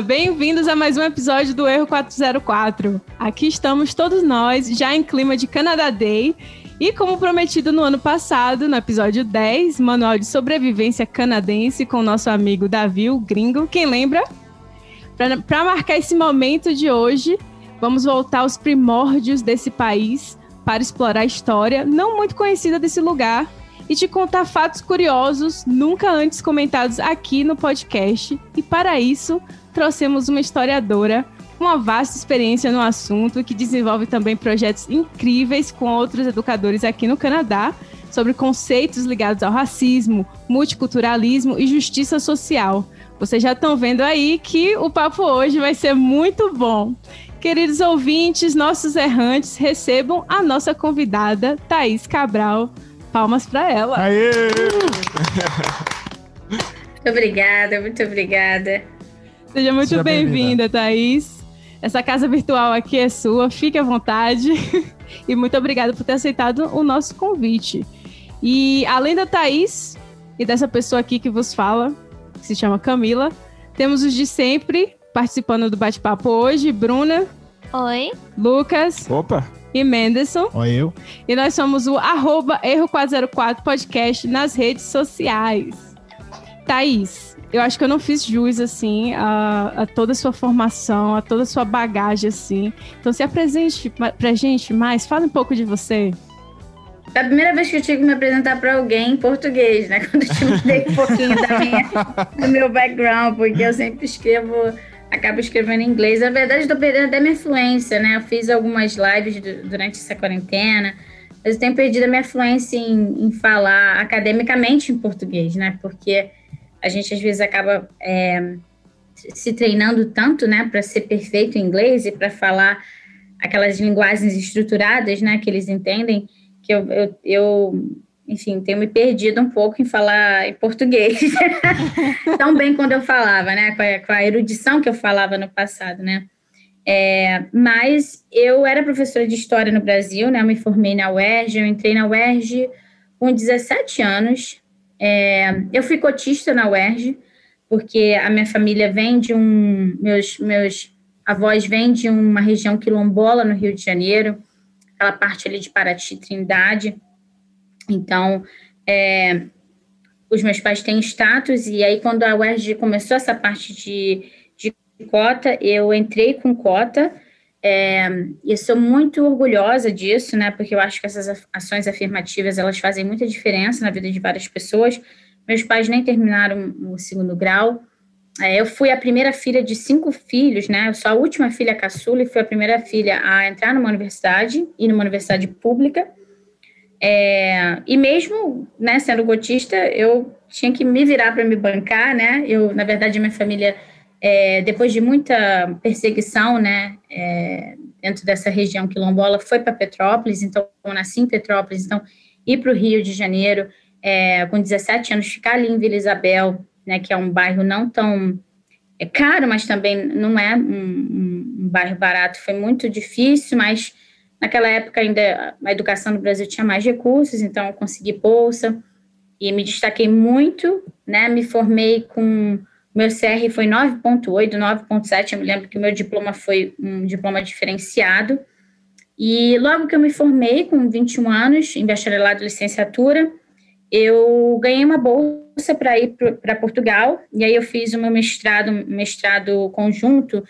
Bem-vindos a mais um episódio do Erro 404. Aqui estamos todos nós, já em clima de Canadá Day. E como prometido no ano passado, no episódio 10, Manual de Sobrevivência Canadense, com nosso amigo Davi, o gringo. Quem lembra? Para marcar esse momento de hoje, vamos voltar aos primórdios desse país para explorar a história não muito conhecida desse lugar e te contar fatos curiosos nunca antes comentados aqui no podcast. E para isso, trouxemos uma historiadora com uma vasta experiência no assunto que desenvolve também projetos incríveis com outros educadores aqui no Canadá sobre conceitos ligados ao racismo, multiculturalismo e justiça social. Vocês já estão vendo aí que o papo hoje vai ser muito bom. Queridos ouvintes, nossos errantes, recebam a nossa convidada, Thaís Cabral. Palmas para ela. Aê! muito obrigada, muito obrigada. Seja muito Seja bem-vinda, bem Thaís. Essa casa virtual aqui é sua, fique à vontade. e muito obrigada por ter aceitado o nosso convite. E além da Thaís e dessa pessoa aqui que vos fala, que se chama Camila, temos os de sempre participando do bate-papo hoje, Bruna. Oi. Lucas. Opa e Menderson. Oi, eu. E nós somos o arroba Erro404 Podcast nas redes sociais. Thaís, eu acho que eu não fiz jus, assim, a, a, toda a sua formação, a toda a sua bagagem, assim. Então se apresente pra gente mais, fala um pouco de você. É a primeira vez que eu tive que me apresentar para alguém em português, né? Quando eu te mudei um pouquinho da minha, do meu background, porque eu sempre escrevo acabo escrevendo em inglês. Na verdade, estou perdendo até minha fluência, né? Eu fiz algumas lives durante essa quarentena, mas eu tenho perdido a minha fluência em, em falar academicamente em português, né? Porque a gente às vezes acaba é, se treinando tanto, né, para ser perfeito em inglês e para falar aquelas linguagens estruturadas, né, que eles entendem, que eu, eu, eu enfim, tenho me perdido um pouco em falar em português. Tão bem quando eu falava, né? Com a, com a, erudição que eu falava no passado, né? É, mas eu era professora de História no Brasil, né? Eu me formei na UERJ, eu entrei na UERJ com 17 anos. É, eu fui cotista na UERJ, porque a minha família vem de um... Meus, meus avós vêm de uma região quilombola no Rio de Janeiro, aquela parte ali de Paraty, Trindade, então, é, os meus pais têm status, e aí quando a UERJ começou essa parte de, de cota, eu entrei com cota, é, e sou muito orgulhosa disso, né, porque eu acho que essas ações afirmativas, elas fazem muita diferença na vida de várias pessoas. Meus pais nem terminaram o segundo grau, é, eu fui a primeira filha de cinco filhos, né, eu sou a última filha caçula e fui a primeira filha a entrar numa universidade, e numa universidade pública, é, e mesmo né, sendo gotista, eu tinha que me virar para me bancar, né? Eu, na verdade, minha família, é, depois de muita perseguição, né, é, dentro dessa região quilombola, foi para Petrópolis, então eu nasci em Petrópolis, então ir para o Rio de Janeiro, é, com 17 anos, ficar ali em Vila Isabel, né, que é um bairro não tão é caro, mas também não é um, um, um bairro barato, foi muito difícil, mas Naquela época, ainda a educação no Brasil tinha mais recursos, então eu consegui bolsa e me destaquei muito, né? Me formei com. Meu CR foi 9,8, 9,7. Eu me lembro que o meu diploma foi um diploma diferenciado. E logo que eu me formei, com 21 anos, em bacharelado e licenciatura, eu ganhei uma bolsa para ir para Portugal. E aí eu fiz o meu mestrado, mestrado conjunto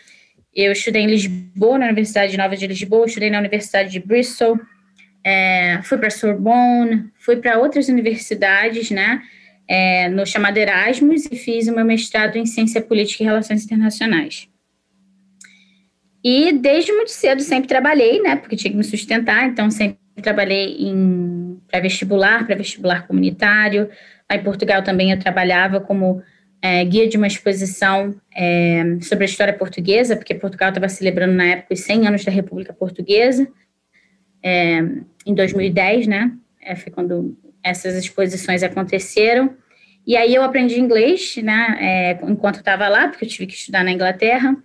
eu estudei em Lisboa, na Universidade Nova de Lisboa, estudei na Universidade de Bristol, é, fui para Sorbonne, fui para outras universidades, né, é, no chamado Erasmus, e fiz o meu mestrado em Ciência Política e Relações Internacionais. E desde muito cedo sempre trabalhei, né, porque tinha que me sustentar, então sempre trabalhei em pré-vestibular, pré-vestibular comunitário. Aí em Portugal também eu trabalhava como é, guia de uma exposição é, sobre a história portuguesa, porque Portugal estava celebrando na época os 100 anos da República Portuguesa, é, em 2010, né? É, foi quando essas exposições aconteceram. E aí eu aprendi inglês, né? É, enquanto estava lá, porque eu tive que estudar na Inglaterra.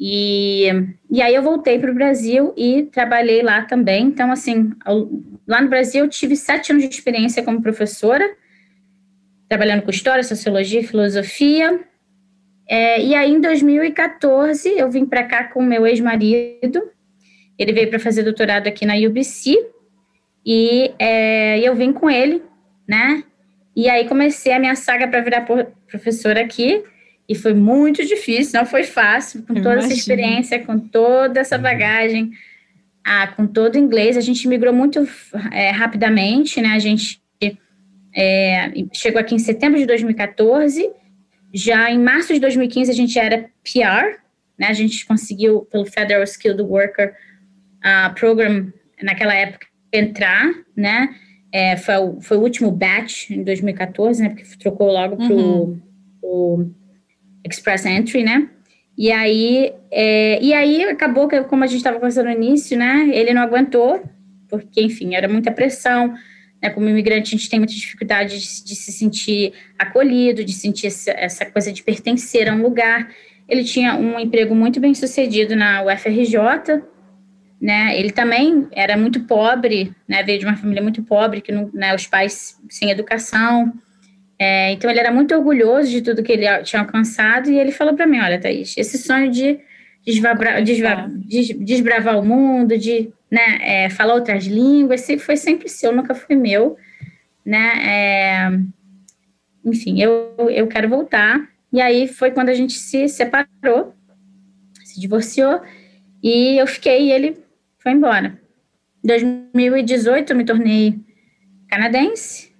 E, e aí eu voltei para o Brasil e trabalhei lá também. Então, assim, lá no Brasil eu tive sete anos de experiência como professora trabalhando com história, sociologia, filosofia. É, e aí, em 2014, eu vim para cá com meu ex-marido. Ele veio para fazer doutorado aqui na UBC. E é, eu vim com ele, né? E aí comecei a minha saga para virar professora aqui. E foi muito difícil, não foi fácil, com toda essa experiência, com toda essa uhum. bagagem, ah, com todo o inglês. A gente migrou muito é, rapidamente, né? A gente é, chegou aqui em setembro de 2014. Já em março de 2015 a gente era PR, né? A gente conseguiu pelo Federal Skilled Worker uh, Program naquela época entrar, né? É, foi, o, foi o último batch em 2014, né? Porque trocou logo para o uhum. Express Entry, né? E aí, é, e aí acabou que, como a gente estava conversando no início, né? Ele não aguentou, porque, enfim, era muita pressão né, como imigrante, a gente tem muita dificuldade de, de se sentir acolhido, de sentir essa, essa, coisa de pertencer a um lugar. Ele tinha um emprego muito bem sucedido na UFRJ, né? Ele também era muito pobre, né? Veio de uma família muito pobre, que não, né, os pais sem educação. É, então ele era muito orgulhoso de tudo que ele tinha alcançado e ele falou para mim, olha, Thaís, esse sonho de desbravar o mundo, de né, é, falar outras línguas, foi sempre seu, nunca foi meu, né, é, enfim, eu, eu quero voltar, e aí foi quando a gente se separou, se divorciou, e eu fiquei e ele foi embora. Em 2018 eu me tornei canadense,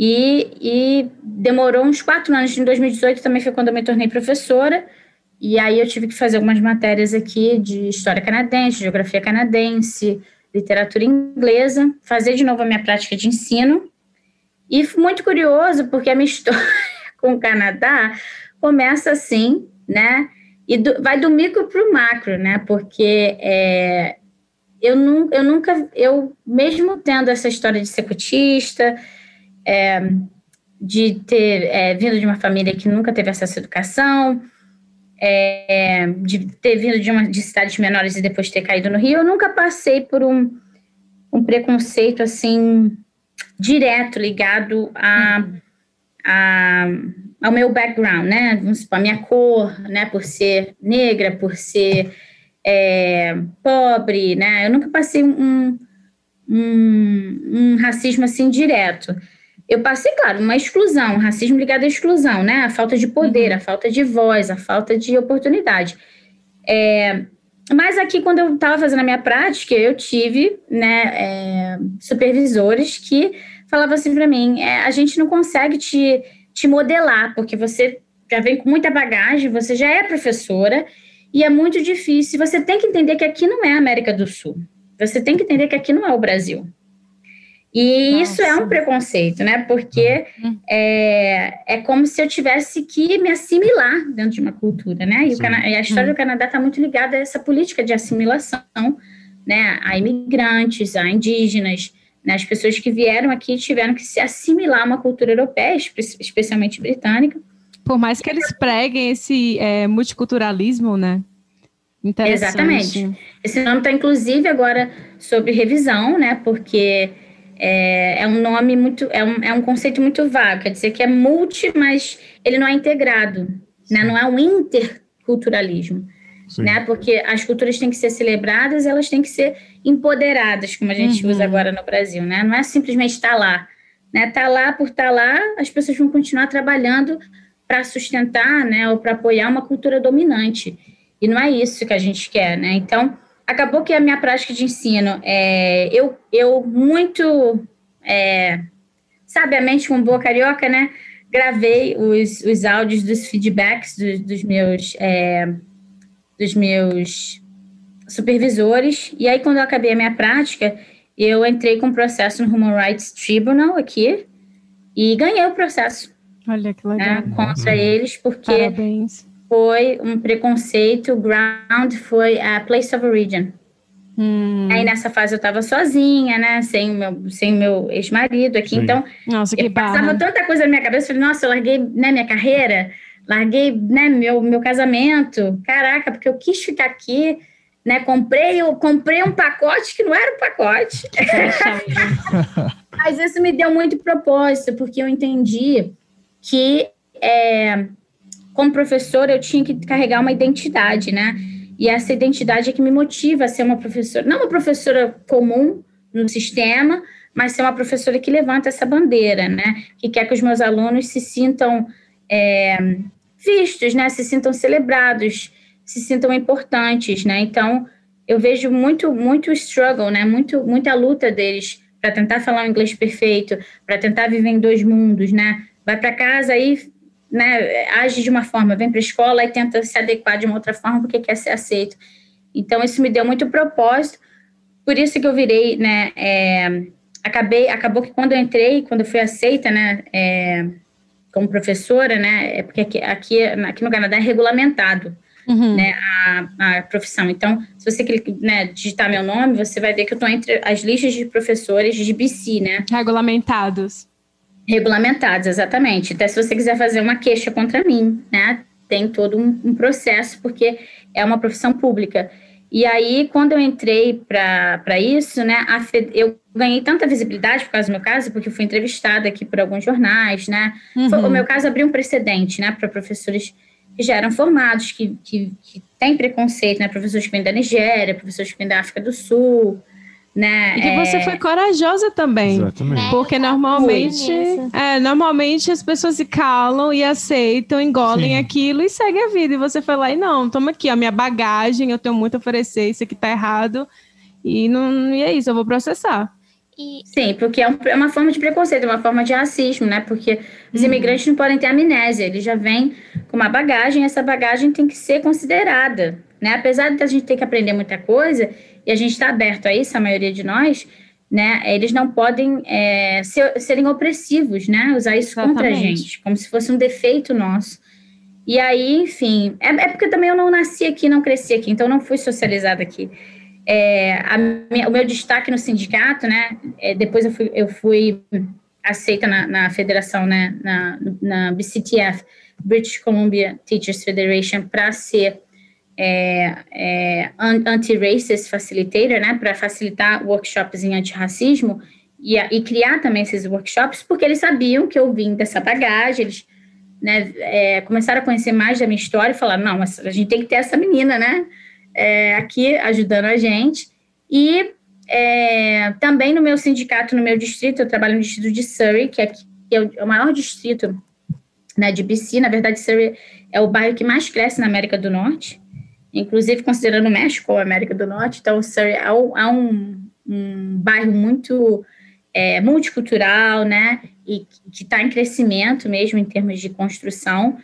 e, e demorou uns quatro anos, em 2018 também foi quando eu me tornei professora, e aí eu tive que fazer algumas matérias aqui de história canadense, geografia canadense, literatura inglesa, fazer de novo a minha prática de ensino. E muito curioso, porque a minha história com o Canadá começa assim, né? E do, vai do micro para o macro, né? Porque é, eu, nu, eu nunca, eu mesmo tendo essa história de ser cotista, é, de ter é, vindo de uma família que nunca teve acesso à educação, é, de ter vindo de, uma, de cidades menores e depois ter caído no Rio, eu nunca passei por um, um preconceito assim direto ligado a, a, ao meu background, né? A minha cor, né? Por ser negra, por ser é, pobre, né? Eu nunca passei um, um, um racismo assim direto eu passei, claro, uma exclusão, um racismo ligado à exclusão, né? A falta de poder, uhum. a falta de voz, a falta de oportunidade. É, mas aqui, quando eu estava fazendo a minha prática, eu tive né, é, supervisores que falavam assim para mim: é, a gente não consegue te, te modelar, porque você já vem com muita bagagem, você já é professora, e é muito difícil. Você tem que entender que aqui não é a América do Sul. Você tem que entender que aqui não é o Brasil. E Nossa. isso é um preconceito, né? Porque uhum. é, é como se eu tivesse que me assimilar dentro de uma cultura, né? E, Cana- e a história uhum. do Canadá está muito ligada a essa política de assimilação, né? A imigrantes, a indígenas, né? as pessoas que vieram aqui tiveram que se assimilar a uma cultura europeia, especialmente britânica. Por mais que eles preguem esse é, multiculturalismo, né? Exatamente. Esse nome está, inclusive, agora sobre revisão, né? Porque é, é, um nome muito, é um, é um conceito muito vago, quer dizer que é multi, mas ele não é integrado, né? não é um interculturalismo, né? porque as culturas têm que ser celebradas, elas têm que ser empoderadas, como a gente uhum. usa agora no Brasil, né? não é simplesmente estar tá lá, né? Tá lá por estar tá lá, as pessoas vão continuar trabalhando para sustentar, né, ou para apoiar uma cultura dominante. E não é isso que a gente quer, né? Então, acabou que a minha prática de ensino, é, eu, eu muito é, sabiamente, com boa carioca, né, gravei os, os áudios dos feedbacks dos, dos meus é, dos meus supervisores, e aí quando eu acabei a minha prática, eu entrei com um processo no Human Rights Tribunal aqui, e ganhei o processo. Olha que legal. Né, contra uhum. eles, porque Parabéns foi um preconceito, o ground foi a place of origin. Hum. Aí nessa fase eu estava sozinha, né? Sem o meu, sem meu ex-marido aqui. Sim. Então, nossa, que passava tanta coisa na minha cabeça. Falei, nossa, eu larguei né, minha carreira, larguei né, meu, meu casamento. Caraca, porque eu quis ficar aqui, né? Comprei, eu comprei um pacote que não era um pacote. Mas isso me deu muito propósito, porque eu entendi que é, como professora, eu tinha que carregar uma identidade, né? E essa identidade é que me motiva a ser uma professora, não uma professora comum no sistema, mas ser uma professora que levanta essa bandeira, né? Que quer que os meus alunos se sintam é, vistos, né? Se sintam celebrados, se sintam importantes, né? Então, eu vejo muito, muito struggle, né? Muito, muita luta deles para tentar falar um inglês perfeito, para tentar viver em dois mundos, né? Vai para casa aí né, age de uma forma, vem para a escola e tenta se adequar de uma outra forma porque quer ser aceito. Então, isso me deu muito propósito, por isso que eu virei, né, é, acabei, acabou que quando eu entrei, quando eu fui aceita, né, é, como professora, né, é porque aqui, aqui, aqui no Canadá é regulamentado, uhum. né, a, a, profissão. Então, se você né, digitar meu nome, você vai ver que eu estou entre as listas de professores de BC, né. Regulamentados. Regulamentados, exatamente. Até se você quiser fazer uma queixa contra mim, né? Tem todo um, um processo, porque é uma profissão pública. E aí, quando eu entrei para isso, né, eu ganhei tanta visibilidade por causa do meu caso, porque eu fui entrevistada aqui por alguns jornais, né? Uhum. Foi, o meu caso abriu um precedente, né, para professores que já eram formados, que, que, que têm preconceito, né? Professores que vêm da Nigéria, professores que vêm da África do Sul, né? E que você é... foi corajosa também. Exatamente. Porque é, normalmente, é, normalmente as pessoas se calam e aceitam, engolem Sim. aquilo e seguem a vida. E você foi lá e não, toma aqui a minha bagagem, eu tenho muito a oferecer, isso aqui tá errado. E, não, e é isso, eu vou processar. Sim, porque é, um, é, uma forma de preconceito, é uma forma de racismo, né? Porque os uhum. imigrantes não podem ter amnésia, eles já vêm com uma bagagem, essa bagagem tem que ser considerada, né? Apesar de a gente ter que aprender muita coisa, e a gente está aberto a isso, a maioria de nós, né? Eles não podem é, ser, serem opressivos, né? Usar isso Exatamente. contra a gente, como se fosse um defeito nosso. E aí, enfim, é, é, porque também eu não nasci aqui, não cresci aqui, então não fui socializada aqui. É, minha, o meu destaque no sindicato, né? É, depois eu fui, eu fui aceita na, na federação, né? Na, na BCTF, British Columbia Teachers Federation, para ser é, é, anti-racist facilitator, né, para facilitar workshops em antirracismo e, e criar também esses workshops, porque eles sabiam que eu vim dessa bagagem, eles né, é, começaram a conhecer mais da minha história e falaram, não, a gente tem que ter essa menina, né, é, aqui ajudando a gente. E é, também no meu sindicato, no meu distrito, eu trabalho no distrito de Surrey, que é, é o, é o maior distrito né, de BC, na verdade Surrey é o bairro que mais cresce na América do Norte, inclusive considerando o México ou América do Norte. Então, Surrey é um, é um, um bairro muito é, multicultural, né? E que está em crescimento mesmo em termos de construção.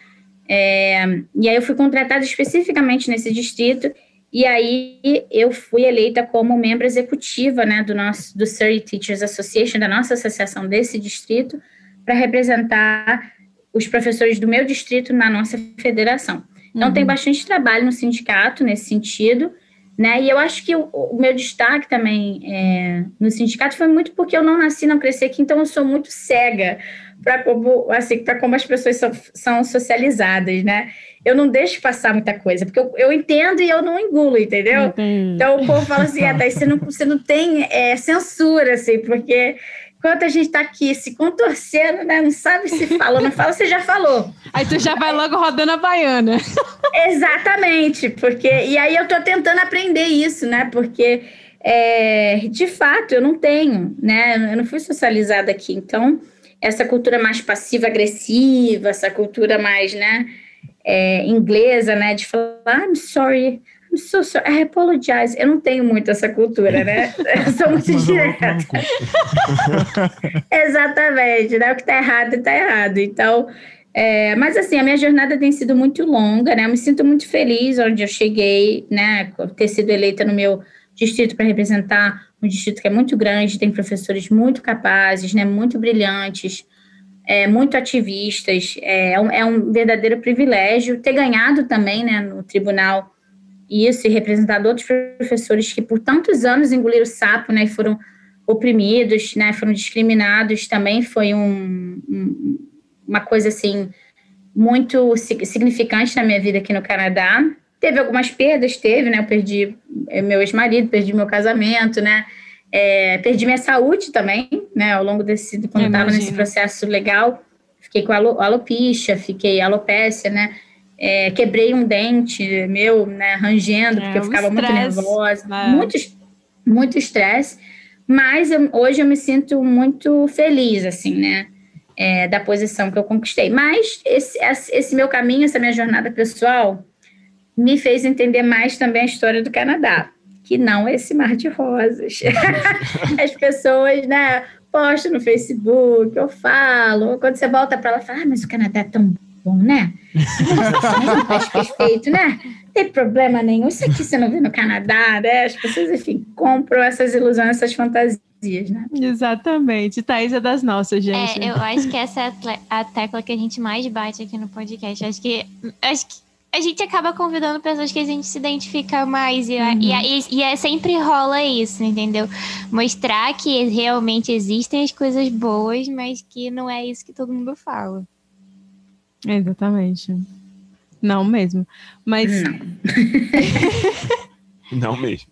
É, e aí eu fui contratada especificamente nesse distrito e aí eu fui eleita como membro executiva, né, do nosso do Surrey Teachers Association, da nossa associação desse distrito, para representar os professores do meu distrito na nossa federação. Então, uhum. tem bastante trabalho no sindicato nesse sentido, né? E eu acho que o, o meu destaque também é, no sindicato foi muito porque eu não nasci, não cresci aqui, então eu sou muito cega para como, assim, como as pessoas são, são, socializadas, né? Eu não deixo passar muita coisa, porque eu, eu entendo e eu não engulo, entendeu? Entendi. Então o povo fala assim, ah, você não, você não tem é, censura, assim, porque enquanto a gente está aqui se contorcendo, né? Não sabe se fala, não fala, você já falou. Aí tu já vai logo rodando a baiana. Exatamente, porque. E aí eu tô tentando aprender isso, né? Porque é, de fato eu não tenho, né? Eu não fui socializada aqui. Então, essa cultura mais passiva-agressiva, essa cultura mais, né? É, inglesa, né? De falar, I'm sorry, so sorry, I apologize. Eu não tenho muito essa cultura, né? Eu sou muito direta. Exatamente, né? O que tá errado, tá errado. Então, é, mas assim, a minha jornada tem sido muito longa, né? Eu me sinto muito feliz onde eu cheguei, né? Ter sido eleita no meu distrito para representar um distrito que é muito grande, tem professores muito capazes, né? Muito brilhantes. É, muito ativistas, é um, é um verdadeiro privilégio ter ganhado também né, no tribunal isso e representado outros professores que por tantos anos engoliram sapo, né, e foram oprimidos, né, foram discriminados, também foi um, um, uma coisa, assim, muito significante na minha vida aqui no Canadá. Teve algumas perdas, teve, né, eu perdi eh, meu ex-marido, perdi meu casamento, né, é, perdi minha saúde também, né, ao longo desse, quando eu estava nesse processo legal, fiquei com alopecia, fiquei alopécia, né, é, quebrei um dente meu, né, rangendo, porque é, eu ficava muito nervosa. Né? Muito, muito estresse. Mas eu, hoje eu me sinto muito feliz, assim, né? É, da posição que eu conquistei. Mas esse, esse meu caminho, essa minha jornada pessoal, me fez entender mais também a história do Canadá, que não é esse mar de rosas. As pessoas, né, postam no Facebook, eu falo, quando você volta para lá, fala, ah, mas o Canadá é tão bom, né? Nossa, perfeito, né? Não tem problema nenhum. Isso aqui você não vê no Canadá, né? As pessoas, enfim, compram essas ilusões, essas fantasias. Né? Exatamente. Thaís é das nossas, gente. É, eu acho que essa é a tecla que a gente mais bate aqui no podcast. Acho que, acho que a gente acaba convidando pessoas que a gente se identifica mais. E, uhum. e, e, é, sempre rola isso, entendeu? Mostrar que realmente existem as coisas boas, mas que não é isso que todo mundo fala. Exatamente. Não mesmo. Mas. Não, não mesmo.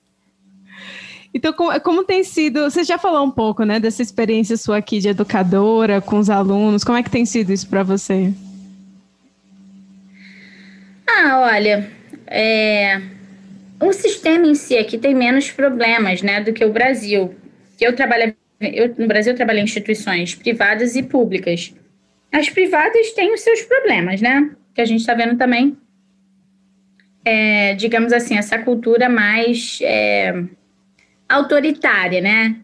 Então, como, como, tem sido? Você já falou um pouco, né, dessa experiência sua aqui de educadora com os alunos. Como é que tem sido isso para você? Ah, olha, é, o sistema em si aqui tem menos problemas, né, do que o Brasil. Eu trabalho, eu, no Brasil eu trabalhei em instituições privadas e públicas. As privadas têm os seus problemas, né, que a gente está vendo também. É, digamos assim, essa cultura mais é, autoritária, né,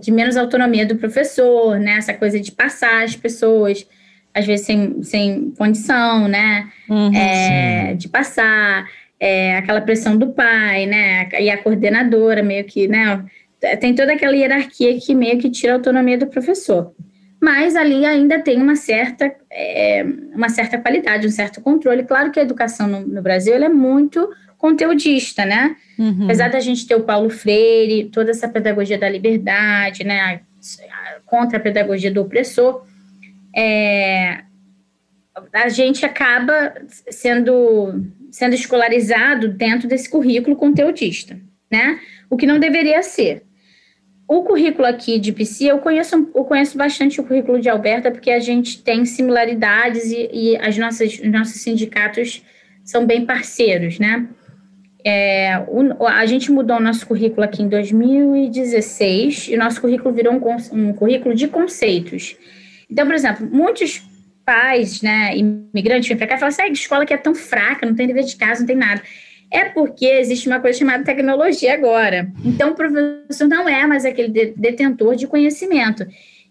de menos autonomia do professor, né, essa coisa de passar as pessoas às vezes sem, sem condição, né? Uhum, é, de passar, é, aquela pressão do pai, né? E a coordenadora meio que, né? Tem toda aquela hierarquia que meio que tira a autonomia do professor. Mas ali ainda tem uma certa, é, uma certa qualidade, um certo controle. Claro que a educação no, no Brasil é muito conteudista, né? Uhum. Apesar da gente ter o Paulo Freire, toda essa pedagogia da liberdade, né? Contra a pedagogia do opressor, é, a gente acaba sendo, sendo escolarizado dentro desse currículo conteudista, né? O que não deveria ser. O currículo aqui de PC, eu conheço, eu conheço bastante o currículo de Alberta, porque a gente tem similaridades e, e as nossas, os nossos sindicatos são bem parceiros, né? É, o, a gente mudou o nosso currículo aqui em 2016 e o nosso currículo virou um, um currículo de conceitos. Então, por exemplo, muitos pais, né, imigrantes vêm para cá e falam assim, ah, escola que é tão fraca, não tem dever de casa, não tem nada. É porque existe uma coisa chamada tecnologia agora. Então, o professor não é mais aquele detentor de conhecimento.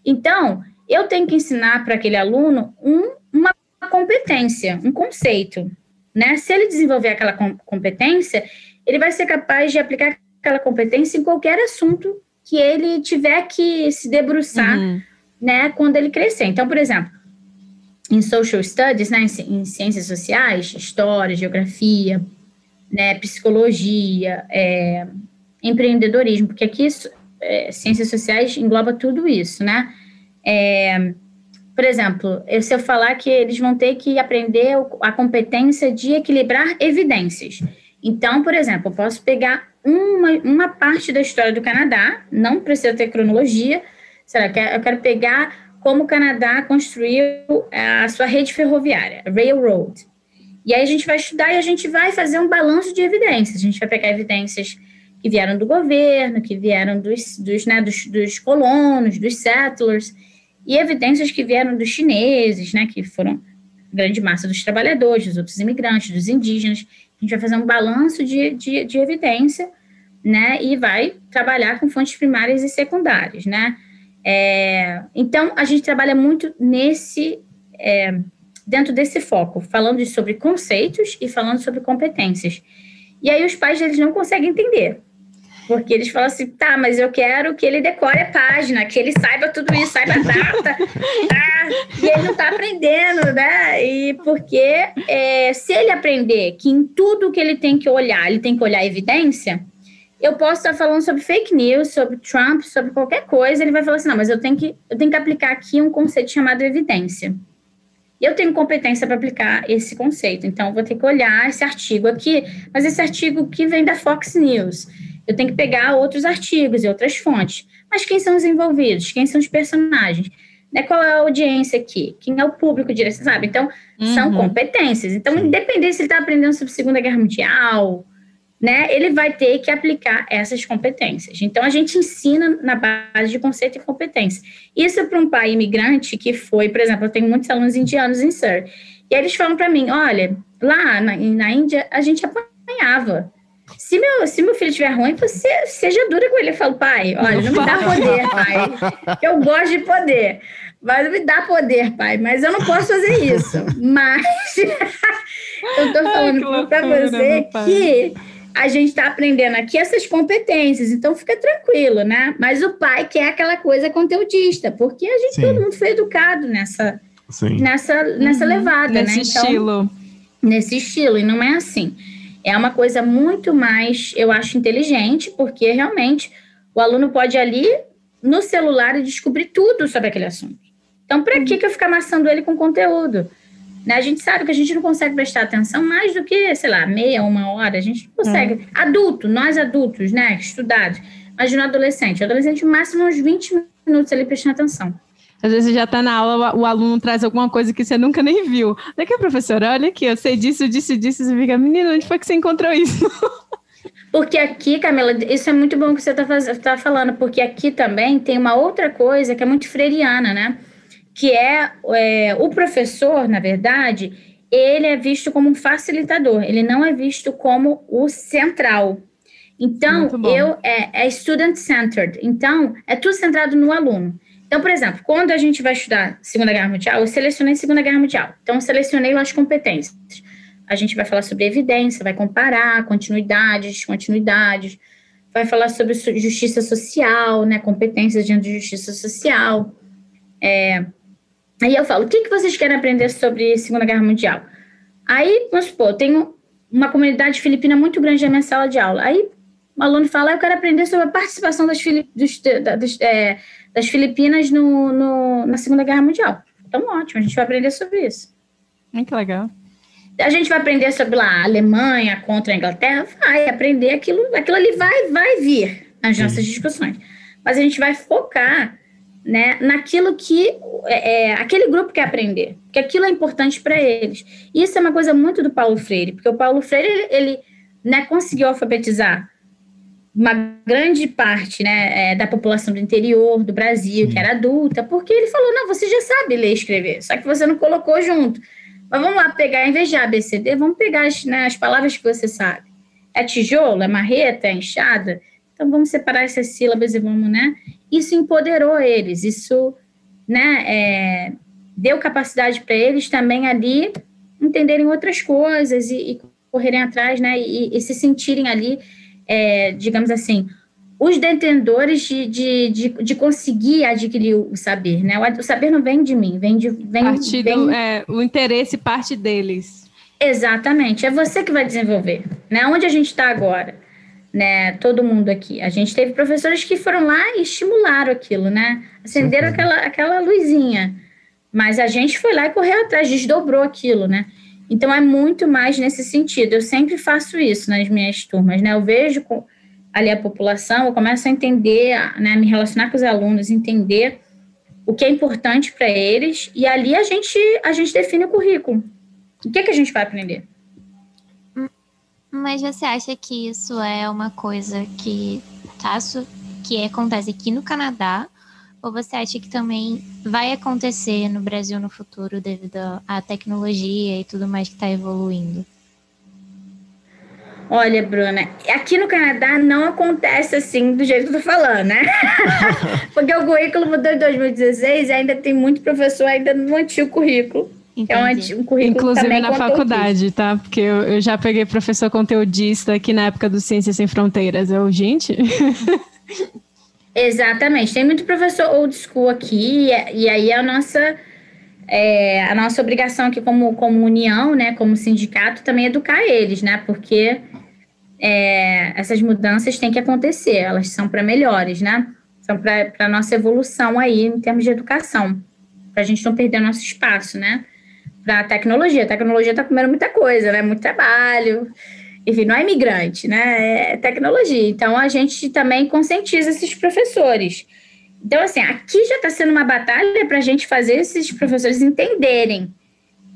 Então, eu tenho que ensinar para aquele aluno um, uma competência, um conceito. Né? Se ele desenvolver aquela competência, ele vai ser capaz de aplicar aquela competência em qualquer assunto que ele tiver que se debruçar uhum né, quando ele crescer. Então, por exemplo, em social studies, né, em, ciências sociais, história, geografia, né, psicologia, é, empreendedorismo, porque aqui é, ciências sociais engloba tudo isso, né? É, por exemplo, se eu falar que eles vão ter que aprender a competência de equilibrar evidências. Então, por exemplo, eu posso pegar uma, uma parte da história do Canadá, não precisa ter cronologia, Será que eu quero pegar como o Canadá construiu a sua rede ferroviária, railroad. E aí a gente vai estudar e a gente vai fazer um balanço de evidências. A gente vai pegar evidências que vieram do governo, que vieram dos, dos, né, dos, dos colonos, dos settlers, e evidências que vieram dos chineses, né, que foram grande massa dos trabalhadores, dos outros imigrantes, dos indígenas. A gente vai fazer um balanço de, de, de evidência, né, e vai trabalhar com fontes primárias e secundárias, né. É, então, a gente trabalha muito nesse, é, dentro desse foco, falando sobre conceitos e falando sobre competências. E aí os pais eles não conseguem entender, porque eles falam assim, tá, mas eu quero que ele decore a página, que ele saiba tudo isso, saiba a data, tá? e ele não está aprendendo, né? E porque é, se ele aprender que em tudo que ele tem que olhar, ele tem que olhar evidência, eu posso estar falando sobre fake news, sobre Trump, sobre qualquer coisa, ele vai falar assim, não, mas eu tenho que, eu tenho que aplicar aqui um conceito chamado evidência. Eu tenho competência para aplicar esse conceito, então eu vou ter que olhar esse artigo aqui, mas esse artigo que vem da Fox News. Eu tenho que pegar outros artigos e outras fontes. Mas quem são os envolvidos? Quem são os personagens? né, qual é a audiência aqui, quem é o público direto, sabe? Então, uhum. são competências. Então, independente se ele está aprendendo sobre Segunda Guerra Mundial, né, ele vai ter que aplicar essas competências. Então, a gente ensina na base de conceito e competência. Isso para um pai imigrante que foi, por exemplo, eu tenho muitos alunos indianos em Sur, e eles falam para mim, olha, lá na, na Índia, a gente apanhava. Se meu, se meu filho estiver ruim, você seja dura com ele. Eu falo, pai, olha, não me dá poder, pai. Eu gosto de poder. Mas me dá poder, pai. Mas eu não posso fazer isso. Mas eu tô falando para você que a gente está aprendendo aqui essas competências, então fica tranquilo, né? Mas o pai quer aquela coisa conteudista, porque a gente, Sim. todo mundo foi educado nessa, Sim. nessa, nessa uhum. levada, nesse né? Nesse então, estilo. Nesse estilo, e não é assim. É uma coisa muito mais, eu acho, inteligente, porque realmente o aluno pode ali no celular e descobrir tudo sobre aquele assunto. Então, para uhum. que, que eu ficar amassando ele com conteúdo? Né? A gente sabe que a gente não consegue prestar atenção mais do que, sei lá, meia, uma hora. A gente não consegue. Uhum. Adulto, nós adultos, né, estudados. Imagina um adolescente. O adolescente, máximo uns 20 minutos ali prestando atenção. Às vezes já está na aula, o aluno traz alguma coisa que você nunca nem viu. Daqui, professora, olha aqui, eu sei disso, disso, disso. Você fica, menina, onde foi que você encontrou isso? Porque aqui, Camila, isso é muito bom que você está tá falando, porque aqui também tem uma outra coisa que é muito freiriana, né? Que é, é, o professor, na verdade, ele é visto como um facilitador, ele não é visto como o central. Então, eu é, é student-centered, então é tudo centrado no aluno. Então, por exemplo, quando a gente vai estudar Segunda Guerra Mundial, eu selecionei Segunda Guerra Mundial. Então, selecionei lá as competências. A gente vai falar sobre evidência, vai comparar continuidades, descontinuidades, vai falar sobre justiça social, né, competências dentro de justiça social. É, Aí eu falo, o que, que vocês querem aprender sobre Segunda Guerra Mundial? Aí, vamos supor, tenho uma comunidade filipina muito grande na minha sala de aula. Aí o aluno fala, eu quero aprender sobre a participação das, dos, das, é, das Filipinas no, no, na Segunda Guerra Mundial. Então, ótimo, a gente vai aprender sobre isso. Muito legal. A gente vai aprender sobre lá, a Alemanha contra a Inglaterra, vai aprender aquilo, aquilo ali vai, vai vir nas nossas discussões. Mas a gente vai focar né, naquilo que é, é, aquele grupo quer aprender, que aquilo é importante para eles. Isso é uma coisa muito do Paulo Freire, porque o Paulo Freire ele, ele né, conseguiu alfabetizar uma grande parte né, é, da população do interior do Brasil, que era adulta, porque ele falou: não, você já sabe ler e escrever, só que você não colocou junto. Mas vamos lá pegar, em vez de ABCD, vamos pegar as, né, as palavras que você sabe. É tijolo, é marreta, é enxada. Então vamos separar essas sílabas e vamos, né? isso empoderou eles, isso né, é, deu capacidade para eles também ali entenderem outras coisas e, e correrem atrás, né, e, e se sentirem ali, é, digamos assim, os detentores de, de, de, de, conseguir adquirir o saber, né? O, saber não vem de mim, vem de vem, Partido, vem... É, o interesse parte deles. Exatamente, é você que vai desenvolver, né? Onde a gente está agora? Né, todo mundo aqui. A gente teve professores que foram lá e estimularam aquilo, né? Acenderam aquela, aquela luzinha. Mas a gente foi lá e correu atrás, desdobrou aquilo, né? Então é muito mais nesse sentido. Eu sempre faço isso nas minhas turmas, né? Eu vejo ali a população, eu começo a entender, né, me relacionar com os alunos, entender o que é importante para eles e ali a gente a gente define o currículo. O que é que a gente vai aprender? Mas você acha que isso é uma coisa que tá, que acontece aqui no Canadá? Ou você acha que também vai acontecer no Brasil no futuro devido à tecnologia e tudo mais que está evoluindo? Olha, Bruna, aqui no Canadá não acontece assim do jeito que eu tô falando, né? Porque o currículo mudou em 2016 e ainda tem muito professor ainda no antigo currículo. Entendi. É um, currículo Inclusive na faculdade, tá? Porque eu, eu, já peguei professor conteudista aqui na época do Ciências Sem Fronteiras. Eu, gente. Exatamente. Tem muito professor old school aqui, e, e aí a nossa. É, a nossa obrigação aqui como, como união, né, como sindicato, também é educar eles, né, porque é, essas mudanças têm que acontecer, elas são para melhores, né, são para a nossa evolução aí em termos de educação, para a gente não perder nosso espaço, né para a tecnologia. A tecnologia está comendo muita coisa, né? Muito trabalho. Enfim, não é imigrante, né? É tecnologia. Então, a gente também conscientiza esses professores. Então, assim, aqui já está sendo uma batalha para a gente fazer esses professores entenderem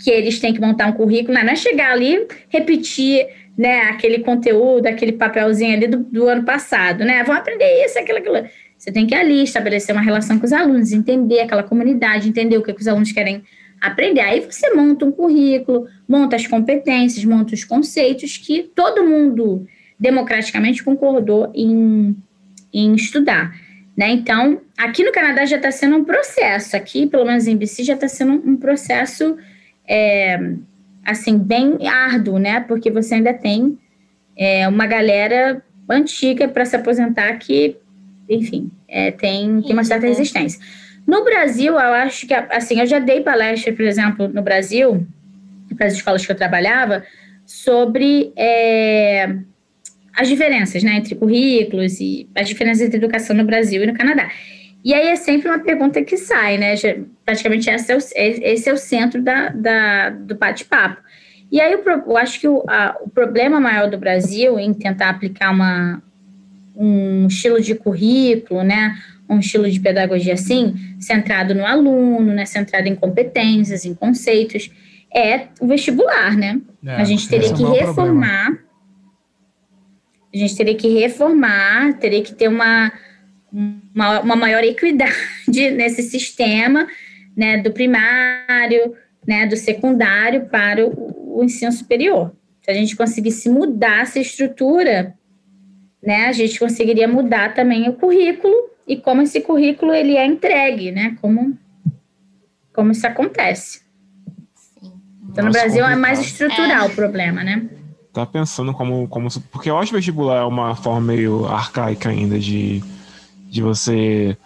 que eles têm que montar um currículo, não é chegar ali, repetir né, aquele conteúdo, aquele papelzinho ali do, do ano passado, né? Vão aprender isso, aquilo, aquilo. Você tem que ali estabelecer uma relação com os alunos, entender aquela comunidade, entender o que, que os alunos querem aprender. Aí você monta um currículo, monta as competências, monta os conceitos que todo mundo democraticamente concordou em, em estudar. Né? Então, aqui no Canadá já está sendo um processo, aqui, pelo menos em BC, já está sendo um processo é, assim, bem árduo, né? Porque você ainda tem é, uma galera antiga para se aposentar que, enfim, é, tem, tem uma certa resistência. No Brasil, eu acho que, assim, eu já dei palestra, por exemplo, no Brasil, para as escolas que eu trabalhava, sobre é, as diferenças, né, entre currículos e as diferenças entre educação no Brasil e no Canadá. E aí é sempre uma pergunta que sai, né? Praticamente esse é o, esse é o centro da, da do bate-papo. E aí eu, eu acho que o, a, o problema maior do Brasil em tentar aplicar uma, um estilo de currículo, né? Um estilo de pedagogia assim, centrado no aluno, né? Centrado em competências, em conceitos, é o vestibular, né? É, a gente teria que é reformar. Problema. A gente teria que reformar, teria que ter uma uma, uma maior equidade nesse sistema, né, do primário, né, do secundário para o, o ensino superior. Se a gente conseguisse mudar essa estrutura, né, a gente conseguiria mudar também o currículo e como esse currículo ele é entregue, né, como, como isso acontece. Então, Nossa, no Brasil complicado. é mais estrutural é. o problema, né? Tá pensando como, como... Porque eu acho vestibular é uma forma meio arcaica ainda de de você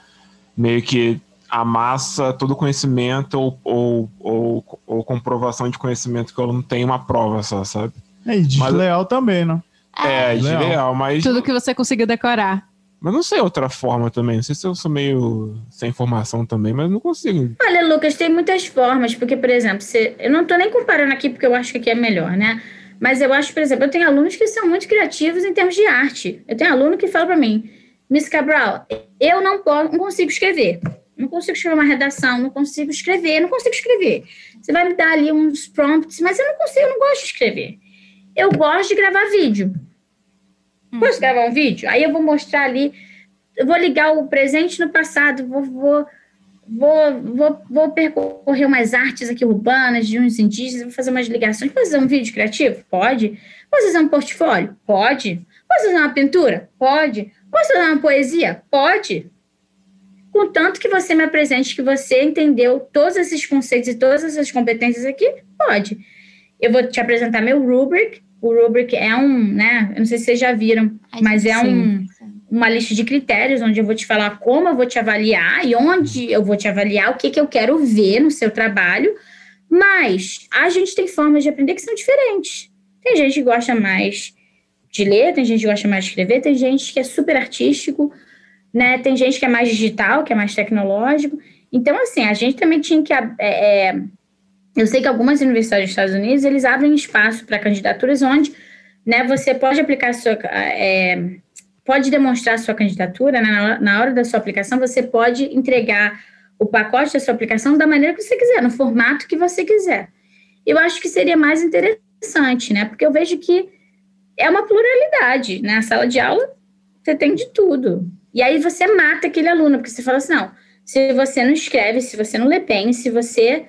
meio que amassa todo conhecimento ou, ou, ou, ou, comprovação de conhecimento que eu não tenho uma prova só, sabe? É, e desleal mas, também, né? É, desleal, mas... Tudo que você conseguiu decorar. Mas não sei outra forma também. Não sei se eu sou meio sem informação também, mas não consigo. Olha, Lucas, tem muitas formas. Porque, por exemplo, se, eu não tô nem comparando aqui porque eu acho que aqui é melhor, né? Mas eu acho, por exemplo, eu tenho alunos que são muito criativos em termos de arte. Eu tenho aluno que fala para mim, Miss Cabral, eu não, posso, não consigo escrever. Não consigo escrever uma redação, não consigo escrever, não consigo escrever. Você vai me dar ali uns prompts, mas eu não consigo, eu não gosto de escrever. Eu gosto de gravar vídeo. Hum. Posso gravar um vídeo? Aí eu vou mostrar ali, eu vou ligar o presente no passado, vou, vou, vou, vou, vou percorrer umas artes aqui urbanas de uns indígenas, vou fazer umas ligações. Posso fazer um vídeo criativo? Pode. Posso fazer um portfólio? Pode. Posso fazer uma pintura? Pode. Posso fazer uma poesia? Pode. Contanto que você me apresente que você entendeu todos esses conceitos e todas essas competências aqui, pode. Eu vou te apresentar meu rubric. O rubric é um, né? Eu não sei se vocês já viram, mas é um, uma lista de critérios onde eu vou te falar como eu vou te avaliar e onde eu vou te avaliar, o que, que eu quero ver no seu trabalho. Mas a gente tem formas de aprender que são diferentes. Tem gente que gosta mais de ler, tem gente que gosta mais de escrever, tem gente que é super artístico, né? Tem gente que é mais digital, que é mais tecnológico. Então, assim, a gente também tinha que. É, é, eu sei que algumas universidades dos Estados Unidos eles abrem espaço para candidaturas onde né, você pode aplicar sua. É, pode demonstrar sua candidatura, né, na, hora da sua aplicação, você pode entregar o pacote da sua aplicação da maneira que você quiser, no formato que você quiser. Eu acho que seria mais interessante, né? Porque eu vejo que é uma pluralidade. Na né? sala de aula, você tem de tudo. E aí você mata aquele aluno, porque você fala assim, não, se você não escreve, se você não lê bem, se você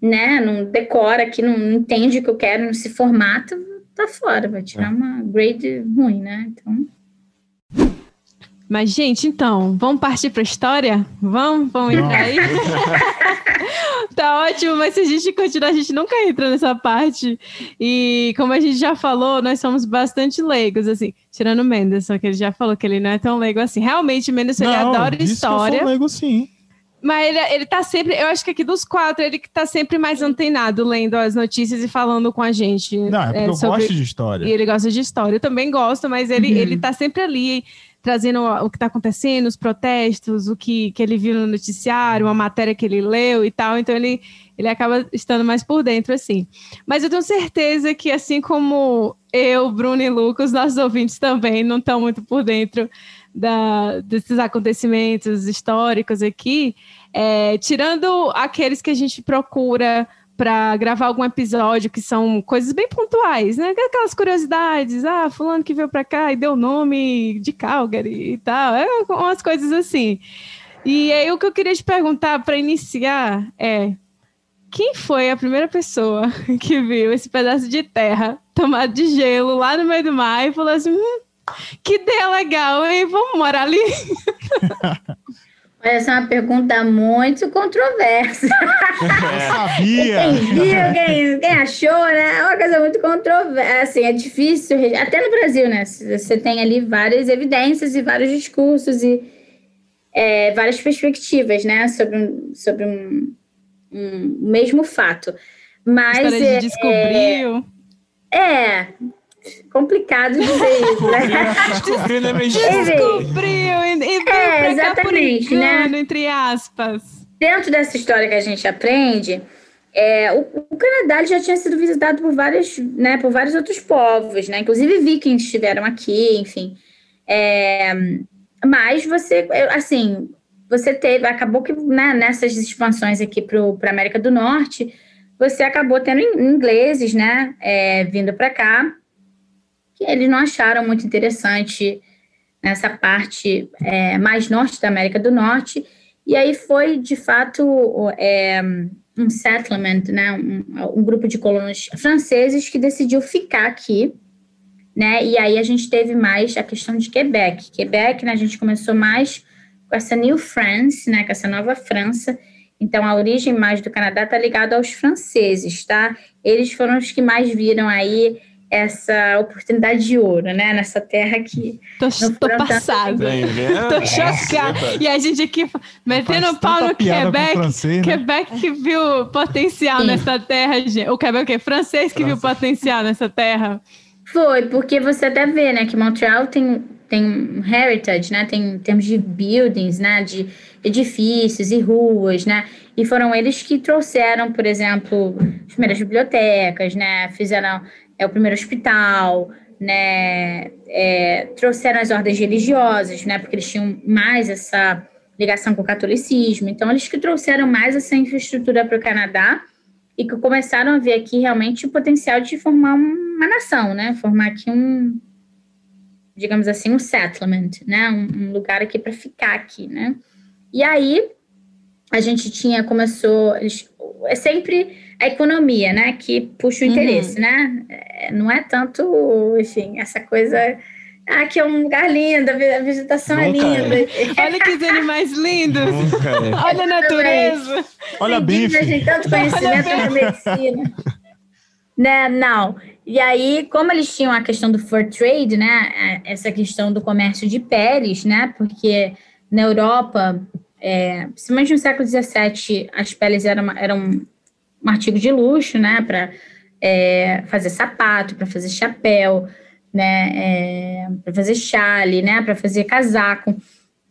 né, não decora, que não entende o que eu quero, não se formata, tá fora, vai tirar é. uma grade ruim, né? Então... Mas, gente, então, vamos partir para a história? Vamos? Vamos entrar aí? tá ótimo, mas se a gente continuar, a gente nunca entra nessa parte. E como a gente já falou, nós somos bastante leigos, assim, tirando o Mendes, só que ele já falou que ele não é tão leigo assim. Realmente, Mendes, ele adora história. Que eu sou leigo, sim. Mas ele, ele tá sempre, eu acho que aqui dos quatro, ele que tá sempre mais antenado, lendo as notícias e falando com a gente. Não, é porque é, eu sobre... gosto de história. E ele gosta de história. Eu também gosto, mas ele, uhum. ele tá sempre ali trazendo o que está acontecendo, os protestos, o que, que ele viu no noticiário, uma matéria que ele leu e tal. Então ele, ele acaba estando mais por dentro, assim. Mas eu tenho certeza que, assim como eu, Bruno e Lucas, nossos ouvintes também não estão muito por dentro da, desses acontecimentos históricos aqui, é, tirando aqueles que a gente procura para gravar algum episódio que são coisas bem pontuais, né? Aquelas curiosidades, ah, fulano que veio para cá e deu o nome de Calgary e tal, é umas coisas assim. E aí o que eu queria te perguntar para iniciar é quem foi a primeira pessoa que viu esse pedaço de terra tomado de gelo lá no meio do mar e falou assim: hum, que ideia legal, hein? Vamos morar ali. Essa é uma pergunta muito controversa. Eu sabia. Quem viu, quem, quem, achou, né? É uma coisa muito controversa. Assim, é difícil, até no Brasil, né? Você tem ali várias evidências e vários discursos e é, várias perspectivas, né? Sobre, sobre um, um mesmo fato. Mas. A é, descobriu. É, é, complicado dizer isso, né? Descobriu, né? Descobriu e, é, exatamente, engano, né? entre aspas. Dentro dessa história que a gente aprende, é, o, o, Canadá já tinha sido visitado por vários, né, por vários outros povos, né? Inclusive vikings estiveram aqui, enfim. É, mas você, assim, você teve, acabou que né, nessas expansões aqui para a América do Norte, você acabou tendo ingleses, né, é, vindo para cá, que eles não acharam muito interessante nessa parte é, mais norte da América do Norte, e aí foi, de fato, é, um settlement, né, um, um, grupo de colonos franceses que decidiu ficar aqui, né, e aí a gente teve mais a questão de Quebec. Quebec, né, a gente começou mais com essa New France, né, com essa nova França, então, a origem mais do Canadá está ligada aos franceses, tá? Eles foram os que mais viram aí essa oportunidade de ouro, né? Nessa terra que. Tô, tô passada. tô chocada. E a gente aqui metendo o pau no Quebec. Francês, né? Quebec que viu potencial Sim. nessa terra. O Quebec é francês que viu potencial nessa terra. Foi, porque você até vê, né, que Montreal tem, tem heritage, né? Tem em termos de buildings, né? De edifícios e ruas, né? E foram eles que trouxeram, por exemplo, as primeiras bibliotecas, né? Fizeram é o primeiro hospital, né? É, trouxeram as ordens religiosas, né? Porque eles tinham mais essa ligação com o catolicismo. Então, eles que trouxeram mais essa infraestrutura para o Canadá e que começaram a ver aqui realmente o potencial de formar uma nação, né? Formar aqui um, digamos assim, um settlement, né? Um, um lugar aqui para ficar aqui, né? E aí a gente tinha começou, é sempre a economia, né, que puxa o uhum. interesse, né? É, não é tanto, enfim, essa coisa. Ah, que é um lugar lindo, a vegetação é Nunca é linda. É. Olha que animais lindos. É. Olha a natureza. Olha bem. A gente tanto conhecimento na medicina. né? Não. E aí, como eles tinham a questão do fair trade, né? Essa questão do comércio de peles, né? Porque na Europa, é, principalmente no século XVII, as peles eram, eram um artigo de luxo, né, para é, fazer sapato, para fazer chapéu, né, é, para fazer chale, né, para fazer casaco.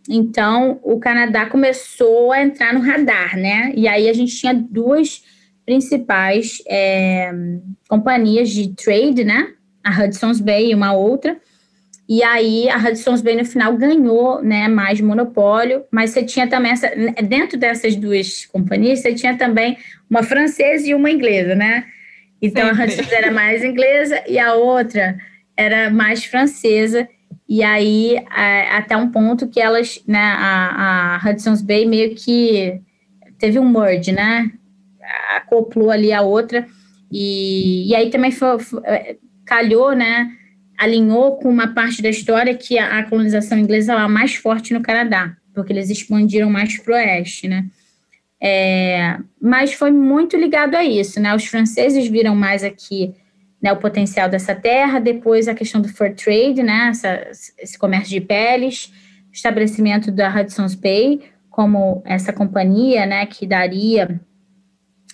Então, o Canadá começou a entrar no radar, né, e aí a gente tinha duas principais é, companhias de trade, né, a Hudson's Bay e uma outra, e aí a Hudson's Bay no final ganhou, né, mais monopólio, mas você tinha também essa dentro dessas duas companhias, você tinha também uma francesa e uma inglesa, né? Então Sempre. a Hudson's era mais inglesa e a outra era mais francesa. E aí até um ponto que elas, né, a, a Hudson's Bay meio que teve um merge, né? Acoplou ali a outra. E, e aí também foi, foi, calhou, né? Alinhou com uma parte da história que a, a colonização inglesa era mais forte no Canadá, porque eles expandiram mais para o oeste, né? É, mas foi muito ligado a isso, né? Os franceses viram mais aqui né, o potencial dessa terra, depois a questão do fur trade, né? Essa, esse comércio de peles, estabelecimento da Hudson's Bay como essa companhia, né? Que daria,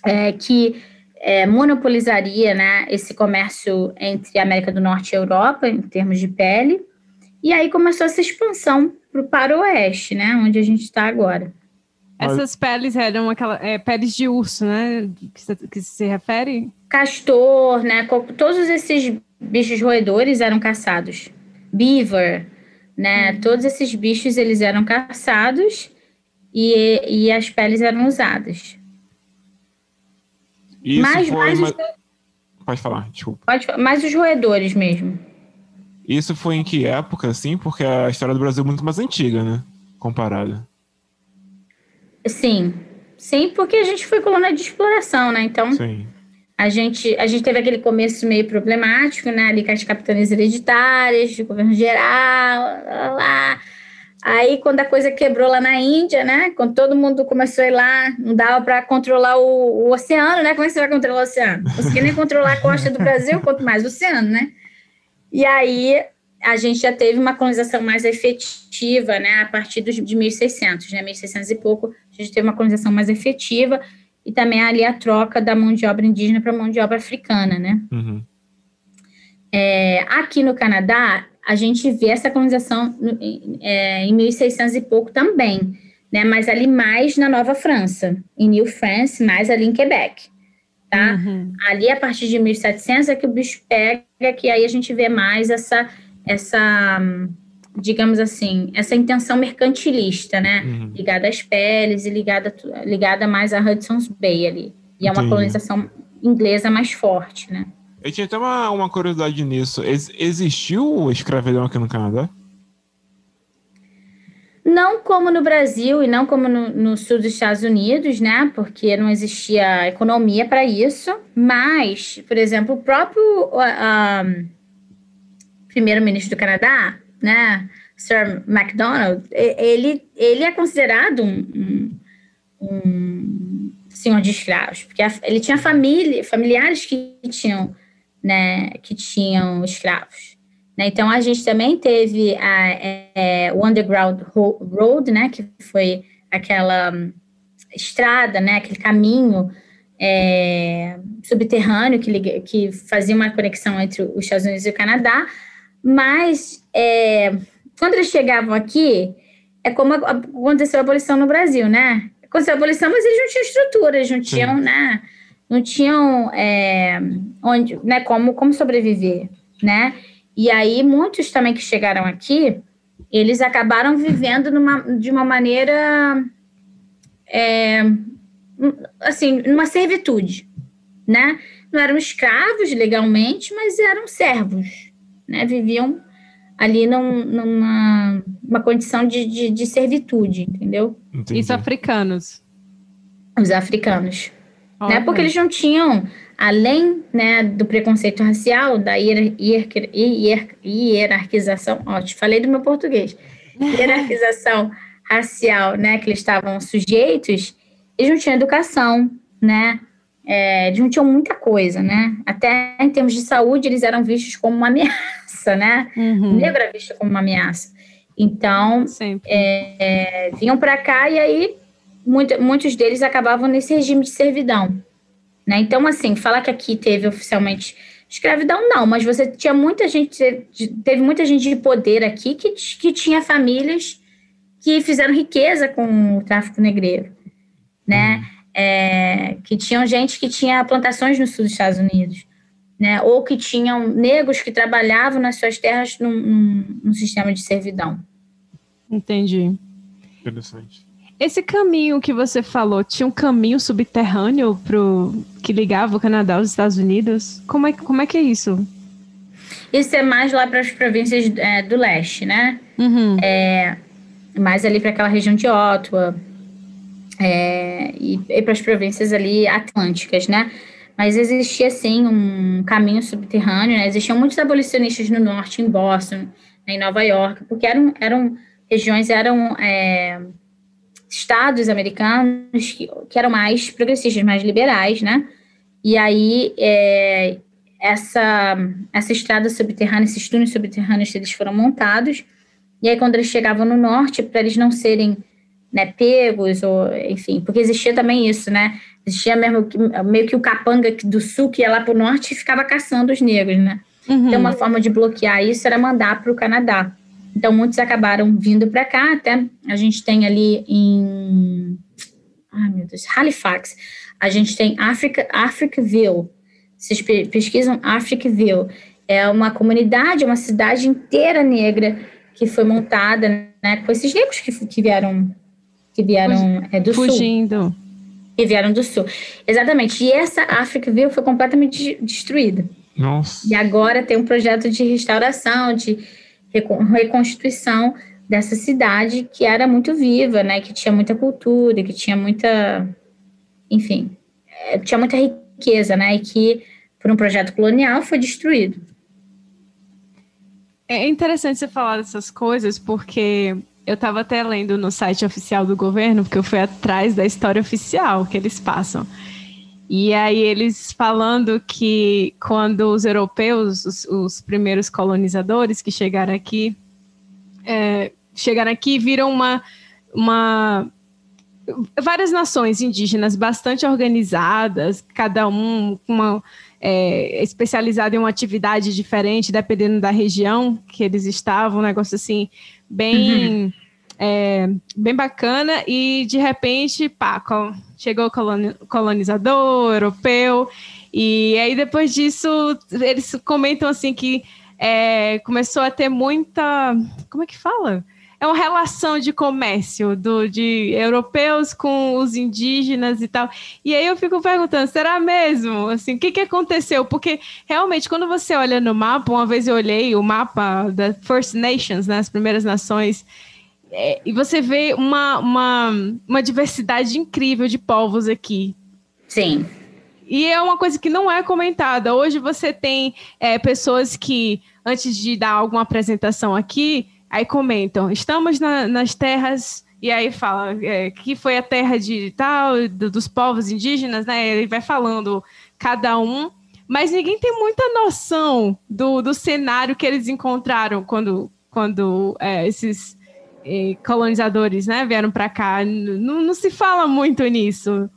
é, que é, monopolizaria né, esse comércio entre a América do Norte e a Europa, em termos de pele. E aí começou essa expansão pro, para o oeste, né, onde a gente está agora. Essas peles eram aquela, é, peles de urso, né? Que, que se refere? Castor, né? Todos esses bichos roedores eram caçados. Beaver, né? Todos esses bichos eles eram caçados e, e as peles eram usadas. Isso Mas- foi. mas uma- os- Pode falar, desculpa. Pode, mas os roedores mesmo. Isso foi em que época, assim? Porque a história do Brasil é muito mais antiga, né? Comparada. Sim, sim, porque a gente foi colônia de exploração, né? Então Sim. a gente, a gente teve aquele começo meio problemático, né? Ali com as capitanias hereditárias, de governo geral, lá, lá. Aí, quando a coisa quebrou lá na Índia, né? Quando todo mundo começou a ir lá, não dava para controlar o, o oceano, né? Como é que você vai controlar o oceano? Não conseguia nem controlar a costa do Brasil, quanto mais o oceano, né? E aí, a gente já teve uma colonização mais efetiva, né? A partir dos, de 1600, né? 1600 e pouco, a gente teve uma colonização mais efetiva e também ali a troca da mão de obra indígena para mão de obra africana, né? Uhum. É, aqui no Canadá, a gente vê essa colonização é, em 1600 e pouco também, né? Mas ali mais na Nova França, em New France, mais ali em Quebec, tá? Uhum. Ali a partir de 1700 é que o bicho pega, que aí a gente vê mais essa, essa, digamos assim, essa intenção mercantilista, né? Uhum. ligada às peles e ligada, ligada mais a Hudson's Bay ali. E é uma Entendi. colonização inglesa mais forte, né? Eu tinha até uma, uma curiosidade nisso. Ex- existiu escravidão aqui no Canadá? Não como no Brasil e não como no, no sul dos Estados Unidos, né? Porque não existia economia para isso. Mas, por exemplo, o próprio ah, primeiro-ministro do Canadá, né? Sir MacDonald, ele, ele é considerado um, um- um senhor de escravos, porque ele tinha família, familiares que tinham, né, que tinham escravos. né? Então, a gente também teve a, é, é, o Underground Ro- Road, né, que foi aquela hum, estrada, né, aquele caminho é, subterrâneo que, liga- que fazia uma conexão entre os Estados Unidos e o Canadá, mas é, quando eles chegavam aqui, é como aconteceu a abolição no Brasil, né? Aconteceu a abolição, mas eles não tinham estrutura, eles não tinham, né? Não tinham é, onde, né, como, como sobreviver, né? E aí, muitos também que chegaram aqui, eles acabaram vivendo numa, de uma maneira, é, assim, numa servitude, né? Não eram escravos legalmente, mas eram servos, né? Viviam ali num- numa uma condição de, de, de servitude, entendeu? Entendi. Isso africanos. Os africanos. Né? Olha. Porque eles não tinham, além né, do preconceito racial, da hier- hier- hier- hierarquização, ó, te falei do meu português, hierarquização racial, né, que eles estavam sujeitos, eles não tinham educação, né, é, eles não tinham muita coisa, né, até em termos de saúde eles eram vistos como uma ameaça, né, o Uhum. negro era visto como uma ameaça. Então, Sempre. é, vinham para cá e aí muito- muitos deles acabavam nesse regime de servidão. Né? Então, assim, falar que aqui teve oficialmente escravidão, não, mas você tinha muita gente, teve muita gente de poder aqui que, que tinha famílias que fizeram riqueza com o tráfico negreiro, né? É, que tinham gente que tinha plantações no sul dos Estados Unidos, né? Ou que tinham negros que trabalhavam nas suas terras num, num- num sistema de servidão. Entendi. Interessante. Esse caminho que você falou, tinha um caminho subterrâneo pro que ligava o Canadá aos Estados Unidos? Como é, como é que é isso? Isso é mais lá para as províncias é, do leste, né? Uhum. Mais ali para aquela região de Ottawa é, e, e para as províncias ali atlânticas, né? Mas existia, sim, um caminho subterrâneo, né? Existiam muitos abolicionistas no norte, em Boston, né, em Nova York, porque eram, eram regiões, eram é, estados americanos que, que eram mais progressistas, mais liberais, né? E aí, é, essa, essa estrada subterrânea, esses túneis subterrâneos, eles foram montados, e aí, quando eles chegavam no norte, para eles não serem né, pegos, ou enfim, porque existia também isso, né? Existia mesmo meio que o capanga do sul que ia lá para o norte e ficava caçando os negros, né? Uhum. Então, uma forma de bloquear isso era mandar para o Canadá. Então, muitos acabaram vindo para cá, até a gente tem ali em. Ai, meu Deus, Halifax. A gente tem Africa, Africville. Vocês pe- pesquisam Africville. É uma comunidade, uma cidade inteira negra que foi montada né, com esses negros que, que vieram, que vieram é, do sul. Fugindo. Que vieram do sul. Exatamente. E essa África View foi completamente de- destruída. Nossa. E agora tem um projeto de restauração, de reconstituição dessa cidade que era muito viva, né? Que tinha muita cultura, que tinha muita, enfim, eh, tinha muita riqueza, né? E que por um projeto colonial foi destruído. É interessante você falar dessas coisas, porque eu estava até lendo no site oficial do governo, porque eu fui atrás da história oficial que eles passam. E aí eles falando que quando os europeus, os, os primeiros colonizadores que chegaram aqui, é, chegaram aqui viram uma, uma várias nações indígenas bastante organizadas, cada um uma é, especializado em uma atividade diferente, dependendo da região que eles estavam, um negócio assim, bem, é, bem bacana, e de repente, pá, chegou o coloni- colonizador europeu, e aí depois disso, eles comentam assim que é, começou a ter muita. Como é que fala? É uma relação de comércio do, de europeus com os indígenas e tal. E aí eu fico perguntando, será mesmo? Assim, o que, que aconteceu? Porque realmente, quando você olha no mapa, uma vez eu olhei o mapa da First Nations, né, as primeiras nações, é, e você vê uma, uma, uma diversidade incrível de povos aqui. Sim. E é uma coisa que não é comentada. Hoje você tem é, pessoas que, antes de dar alguma apresentação aqui, aí comentam: estamos na- nas terras. E aí fala é, que foi a terra de tal, do- dos povos indígenas, né? Ele vai falando cada um, mas ninguém tem muita noção do, do cenário que eles encontraram quando, quando é, esses colonizadores né, vieram para cá. Não, não se fala muito nisso.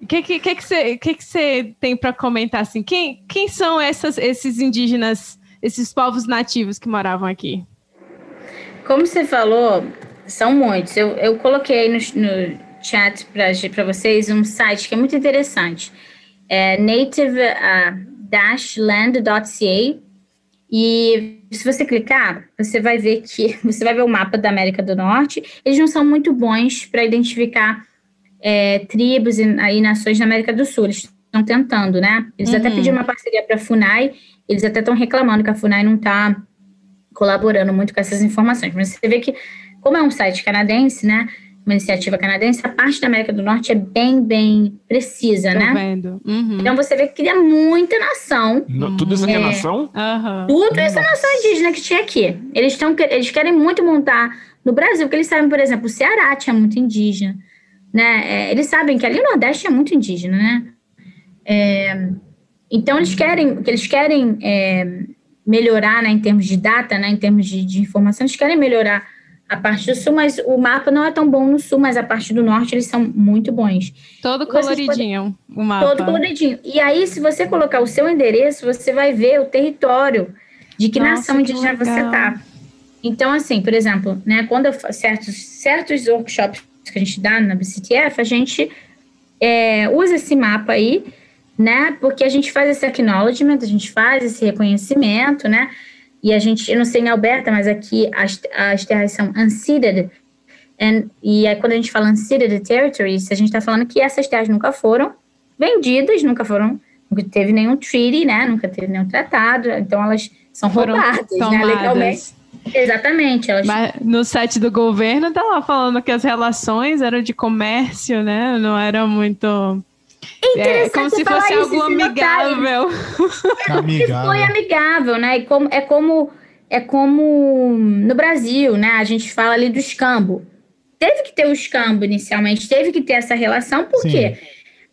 O que que que você que que você tem para comentar assim? Quem quem são essas esses indígenas, esses povos nativos que moravam aqui? Como você falou, são muitos. Eu, eu coloquei no, no chat para vocês um site que é muito interessante. É native-land.ca e se você clicar, você vai ver que você vai ver o mapa da América do Norte. Eles não são muito bons para identificar é, tribos e, e nações na América do Sul. Eles estão tentando, né? Eles até Uhum. pediram uma parceria para a FUNAI. Eles até estão reclamando que a FUNAI não está colaborando muito com essas informações. Mas você vê que, como é um site canadense, né? Uma iniciativa canadense, a parte da América do Norte é bem, bem precisa, Tô né? vendo. Uhum. Então você vê que cria muita nação. No- tudo isso aqui é, É. nação? Aham. Tudo essa nação indígena que tinha aqui. Eles, tão, eles querem muito montar no Brasil, porque eles sabem, por exemplo, o Ceará tinha muito indígena. Né? É, eles sabem que ali no Nordeste é muito indígena, né? É, então eles querem, que eles querem é, melhorar, né, em termos de data, né, em termos de, de informação, eles querem melhorar a parte do sul, mas o mapa não é tão bom no sul, mas a parte do norte eles são muito bons. Todo coloridinho o mapa. Todo coloridinho. E aí, se você colocar o seu endereço, você vai ver o território de que Nossa, nação que indígena você tá. Então, assim, por exemplo, né, quando eu certos, certos workshops que a gente dá na BCTF, a gente é, usa esse mapa aí, né? Porque a gente faz esse acknowledgement, a gente faz esse reconhecimento, né? E a gente, eu não sei em Alberta, mas aqui as, as terras são unceded. And, e quando a gente fala unceded territories, a gente está falando que essas terras nunca foram vendidas, nunca foram, nunca teve nenhum treaty, né? Nunca teve nenhum tratado, então elas são Foram roubadas, né? Legalmente. Exatamente, elas Mas no site do governo tá lá falando que as relações eram de comércio, né? Não era muito. É, interessante como se falar fosse algo amigável. que Amigável. foi amigável, né? E como, é como é como no Brasil, né? A gente fala ali do escambo. Teve que ter o escambo inicialmente, teve que ter essa relação, porque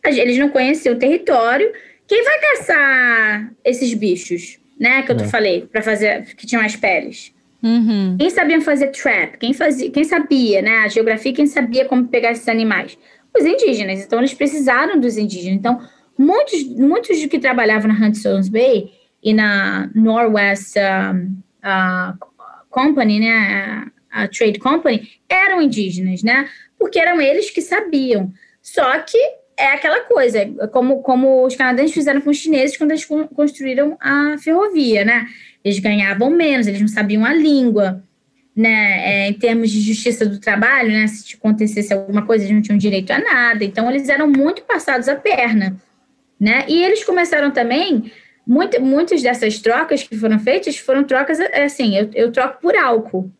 gente- eles não conheciam o território. Quem vai caçar esses bichos, né? Que eu te É. falei, para fazer que tinham as peles. Uhum. Quem sabia fazer trap? Quem, fazia, quem sabia, né? A geografia, quem sabia como pegar esses animais? Os indígenas. Então, eles precisaram dos indígenas. Então, muitos, muitos de que trabalhavam na Hudson's Bay e na Northwest uh, Company, né? A, a Trade Company, eram indígenas, né? Porque eram eles que sabiam. Só que é aquela coisa, é como, como os canadenses fizeram com os chineses quando eles con- construíram a ferrovia, né? Eles ganhavam menos, eles não sabiam a língua. Né, é, em termos de justiça do trabalho, né, se acontecesse alguma coisa, eles não tinham direito a nada. Então, eles eram muito passados a perna, né? E eles começaram também, muito, muitas dessas trocas que foram feitas foram trocas, assim, eu, eu troco por álcool,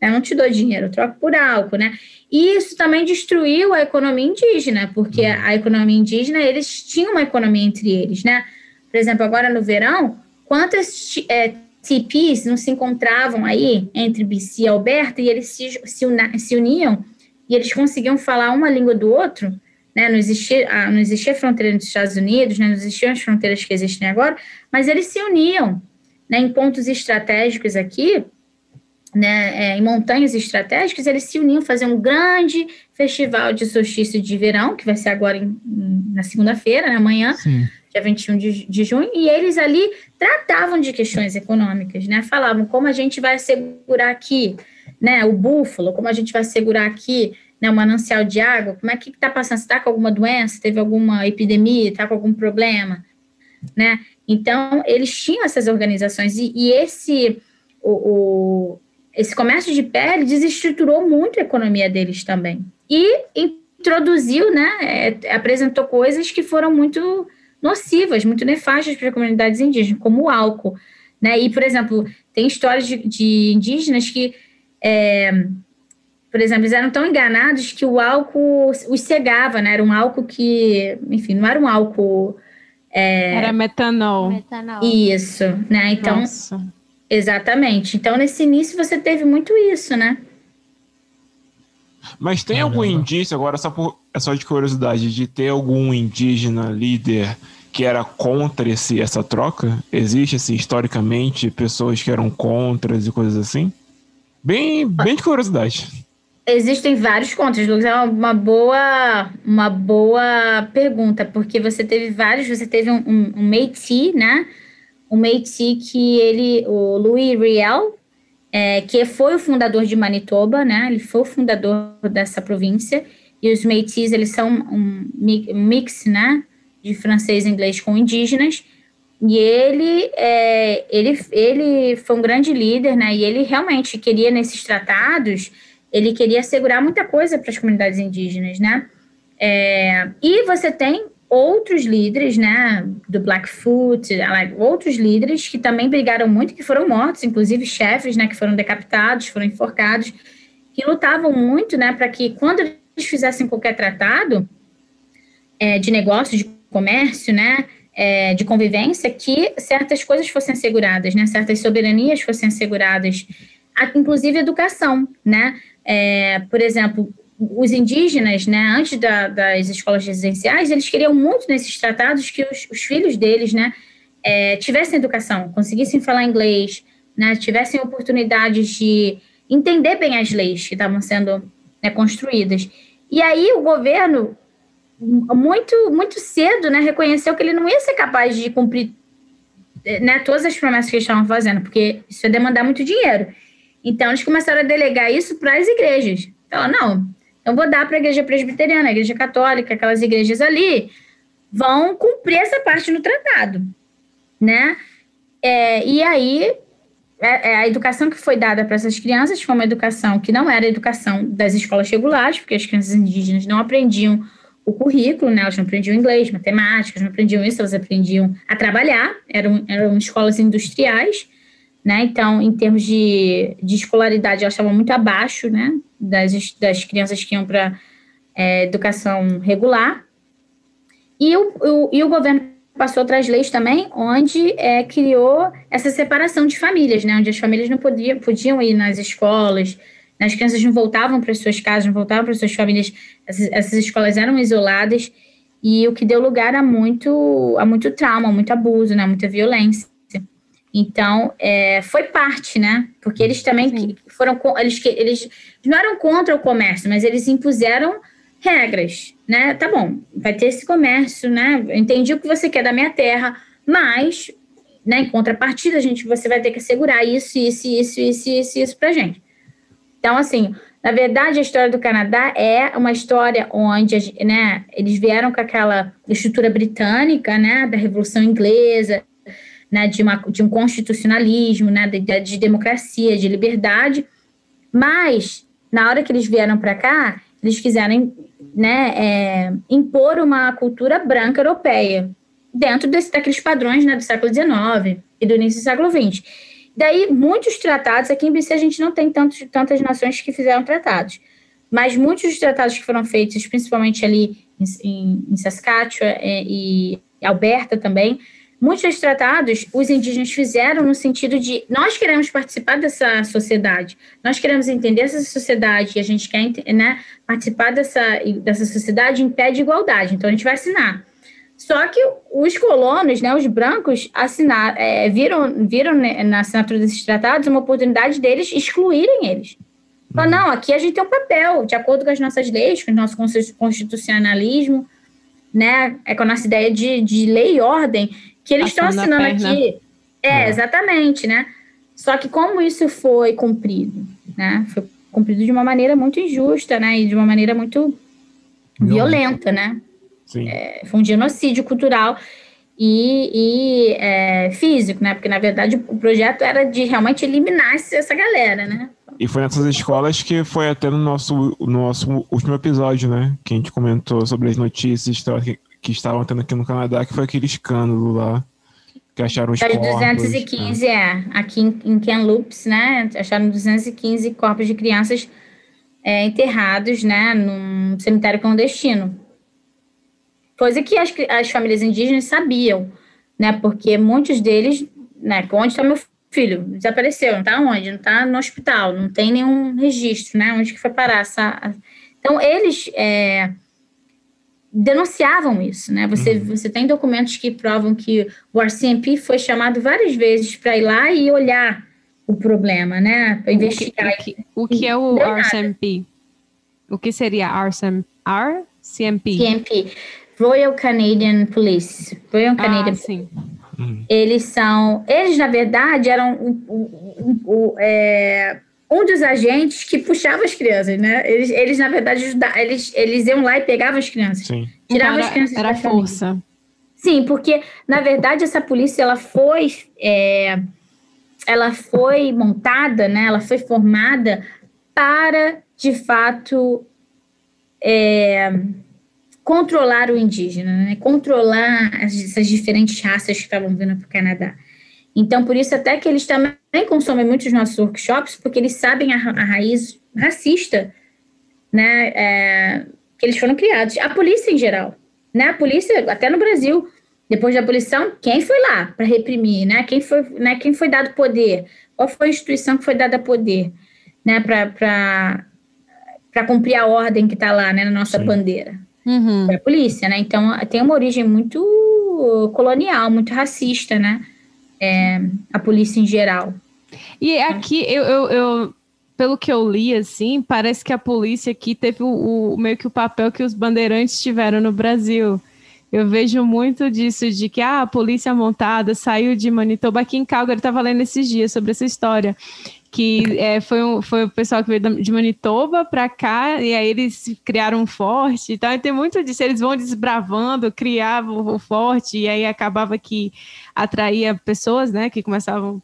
eu não te dou dinheiro, eu troco por álcool, né? E isso também destruiu a economia indígena, porque a, a economia indígena, eles tinham uma economia entre eles, né? Por exemplo, agora no verão, quantas é, TPs não se encontravam aí entre BC e Alberta e eles se, se, se uniam e eles conseguiam falar uma língua do outro, né? Não existia, ah, não existia fronteira nos Estados Unidos, né? não existiam as fronteiras que existem agora, mas eles se uniam né? em pontos estratégicos aqui, né? É, em montanhas estratégicas, eles se uniam fazer um grande festival de solstício de verão, que vai ser agora em, na segunda-feira, né? amanhã. Sim dia 21 de, de junho, e eles ali tratavam de questões econômicas, né? Falavam como a gente vai assegurar aqui, né, o búfalo, como a gente vai assegurar aqui, né, o manancial de água, como é que está passando, está com alguma doença, teve alguma epidemia, está com algum problema, né? Então, eles tinham essas organizações, e, e esse, o, o, esse comércio de pele desestruturou muito a economia deles também. E introduziu, né, é, apresentou coisas que foram muito nocivas, muito nefastas para comunidades indígenas, como o álcool. Né? E, por exemplo, tem histórias de, de indígenas que, é, por exemplo, eles eram tão enganados que o álcool os cegava, né? Era um álcool que, enfim, não era um álcool. É... Era metanol. metanol. Isso, né? Então, Nossa. exatamente. Então, nesse início você teve muito isso, né? Mas tem Caramba. algum indício, agora só, por, é só de curiosidade, de ter algum indígena líder que era contra esse, essa troca? Existe, assim, historicamente, pessoas que eram contras e coisas assim? Bem, bem de curiosidade. Existem vários contras, Lucas. É uma boa, uma boa pergunta, porque você teve vários, você teve um, um, um Métis, né? Um Métis que ele, o Louis Riel, é, que foi o fundador de Manitoba, né? Ele foi o fundador dessa província. E os Métis, eles são um mix, né? De francês e inglês com indígenas. E ele, é, ele, ele foi um grande líder, né? E ele realmente queria, nesses tratados, ele queria assegurar muita coisa para as comunidades indígenas, né? É, e você tem outros líderes, né, do Blackfoot, outros líderes que também brigaram muito, que foram mortos, inclusive chefes, né, que foram decapitados, foram enforcados, que lutavam muito, né, para que quando eles fizessem qualquer tratado é, de negócio, de comércio, né, é, de convivência, que certas coisas fossem asseguradas, né, certas soberanias fossem asseguradas, inclusive educação, né, é, por exemplo, os indígenas, né, antes da, das escolas residenciais, eles queriam muito nesses tratados que os, os filhos deles, né, é, tivessem educação, conseguissem falar inglês, né, tivessem oportunidades de entender bem as leis que estavam sendo né, construídas. E aí o governo, muito, muito cedo, né, reconheceu que ele não ia ser capaz de cumprir né, todas as promessas que eles estavam fazendo, porque isso ia demandar muito dinheiro. Então, eles começaram a delegar isso para as igrejas. Então, não, então, vou dar para a igreja presbiteriana, a igreja católica, aquelas igrejas ali, vão cumprir essa parte no tratado, né? É, e aí, é, é a educação que foi dada para essas crianças foi uma educação que não era a educação das escolas regulares, porque as crianças indígenas não aprendiam o currículo, né? Elas não aprendiam inglês, matemática, não aprendiam isso, elas aprendiam a trabalhar, eram, eram escolas industriais, né? Então, em termos de, de escolaridade, elas estavam muito abaixo, né? Das, das crianças que iam para é, educação regular. E o, o, e o governo passou outras leis também, onde é, criou essa separação de famílias, né? Onde as famílias não podiam, podiam ir nas escolas? As crianças não voltavam para suas casas, não voltavam para suas famílias, essas, essas escolas eram isoladas, e o que deu lugar a muito, a muito trauma, muito abuso, né? Muita violência. Então, é, foi parte, né? Porque eles também Sim. foram, eles, eles não eram contra o comércio, mas eles impuseram regras, né? Tá bom, vai ter esse comércio, né? Entendi o que você quer da minha terra, mas, né, em contrapartida, a gente, você vai ter que assegurar isso, isso, isso, isso, isso, isso pra gente. Então, assim, na verdade, a história do Canadá é uma história onde, né, eles vieram com aquela estrutura britânica, né, da Revolução Inglesa, né, de, uma, de um constitucionalismo, né, de, de democracia, de liberdade, Mas, na hora que eles vieram para cá, eles quiseram né, é, impor uma cultura branca europeia, dentro desse, daqueles padrões né, do século XIX e do início do século XX. Daí, muitos tratados, aqui em BC a gente não tem tantos, tantas nações que fizeram tratados, mas muitos dos tratados que foram feitos, principalmente ali em, em, em Saskatchewan é, e, e Alberta também, muitos dos tratados os indígenas fizeram no sentido de nós queremos participar dessa sociedade, nós queremos entender essa sociedade e a gente quer né, participar dessa, dessa sociedade em pé de igualdade, então a gente vai assinar. Só que os colonos, né, os brancos, assinar, é, viram, viram na assinatura desses tratados uma oportunidade deles excluírem eles. Falaram, não, aqui a gente tem um papel, de acordo com as nossas leis, com o nosso constitucionalismo, né, é com a nossa ideia de, de lei e ordem, que eles estão assinando aqui. É, é, exatamente, né? Só que como isso foi cumprido, né? Foi cumprido de uma maneira muito injusta, né? E de uma maneira muito violenta, né? É, foi um genocídio cultural e, e é, físico, né? Porque, na verdade, o projeto era de realmente eliminar essa galera, né? E foi nessas escolas que foi até no nosso, no nosso último episódio, né? Que a gente comentou sobre as notícias que, que estavam tendo aqui no Canadá, que foi aquele escândalo lá. Que acharam os corpos. 215, né? é. Aqui em, em Kamloops, né? Acharam 215 corpos de crianças é, enterrados, né? Num cemitério clandestino. Coisa que as, as famílias indígenas sabiam, né? Porque muitos deles, né? Onde está meu filho? Desapareceu, não está onde? Não está no hospital, não tem nenhum registro, né? Onde que foi parar essa... Então, eles é, denunciavam isso, né? Você, uhum. você tem documentos que provam que o RCMP foi chamado várias vezes para ir lá e olhar o problema, né? Para investigar. O que, o que, é o RCMP? O que seria RCMP? RCMP? CMP. Royal Canadian Police. Royal ah, Canadian sim. Eles são. Eles, na verdade, eram um, um, um, é, um, dos agentes que puxava as crianças, né? Eles, eles na verdade, eles, eles iam lá e pegavam as crianças. Sim. Tiravam então, as crianças era, era força. Sim, porque, na verdade, essa polícia ela foi. É, ela foi montada, né? Ela foi formada para, de fato. É, controlar o indígena, né? controlar essas diferentes raças que estavam vindo para o Canadá. Então, por isso, até que eles também consomem muitos nossos workshops, porque eles sabem a, a raiz racista né, é, que eles foram criados. A polícia em geral, né? A polícia, até no Brasil, depois da abolição, quem foi lá para reprimir, né? Quem foi, né? Quem foi dado poder? Qual foi a instituição que foi dada poder, né? Para cumprir a ordem que está lá, né? Na nossa Sim. bandeira? Uhum. a polícia, né? Então tem uma origem muito colonial, muito racista, né? É, a polícia em geral. E aqui eu, eu, eu, pelo que eu li, assim, parece que a polícia aqui teve o, o, meio que o papel que os bandeirantes tiveram no Brasil. Eu vejo muito disso, de que ah, a polícia montada saiu de Manitoba. Aqui em Calgary, estava lendo esses dias sobre essa história que é, foi, um, foi o pessoal que veio de Manitoba para cá, e aí eles criaram um forte e tal. E tem muito disso, eles vão desbravando, criavam o forte, e aí acabava que atraía pessoas, né, que começavam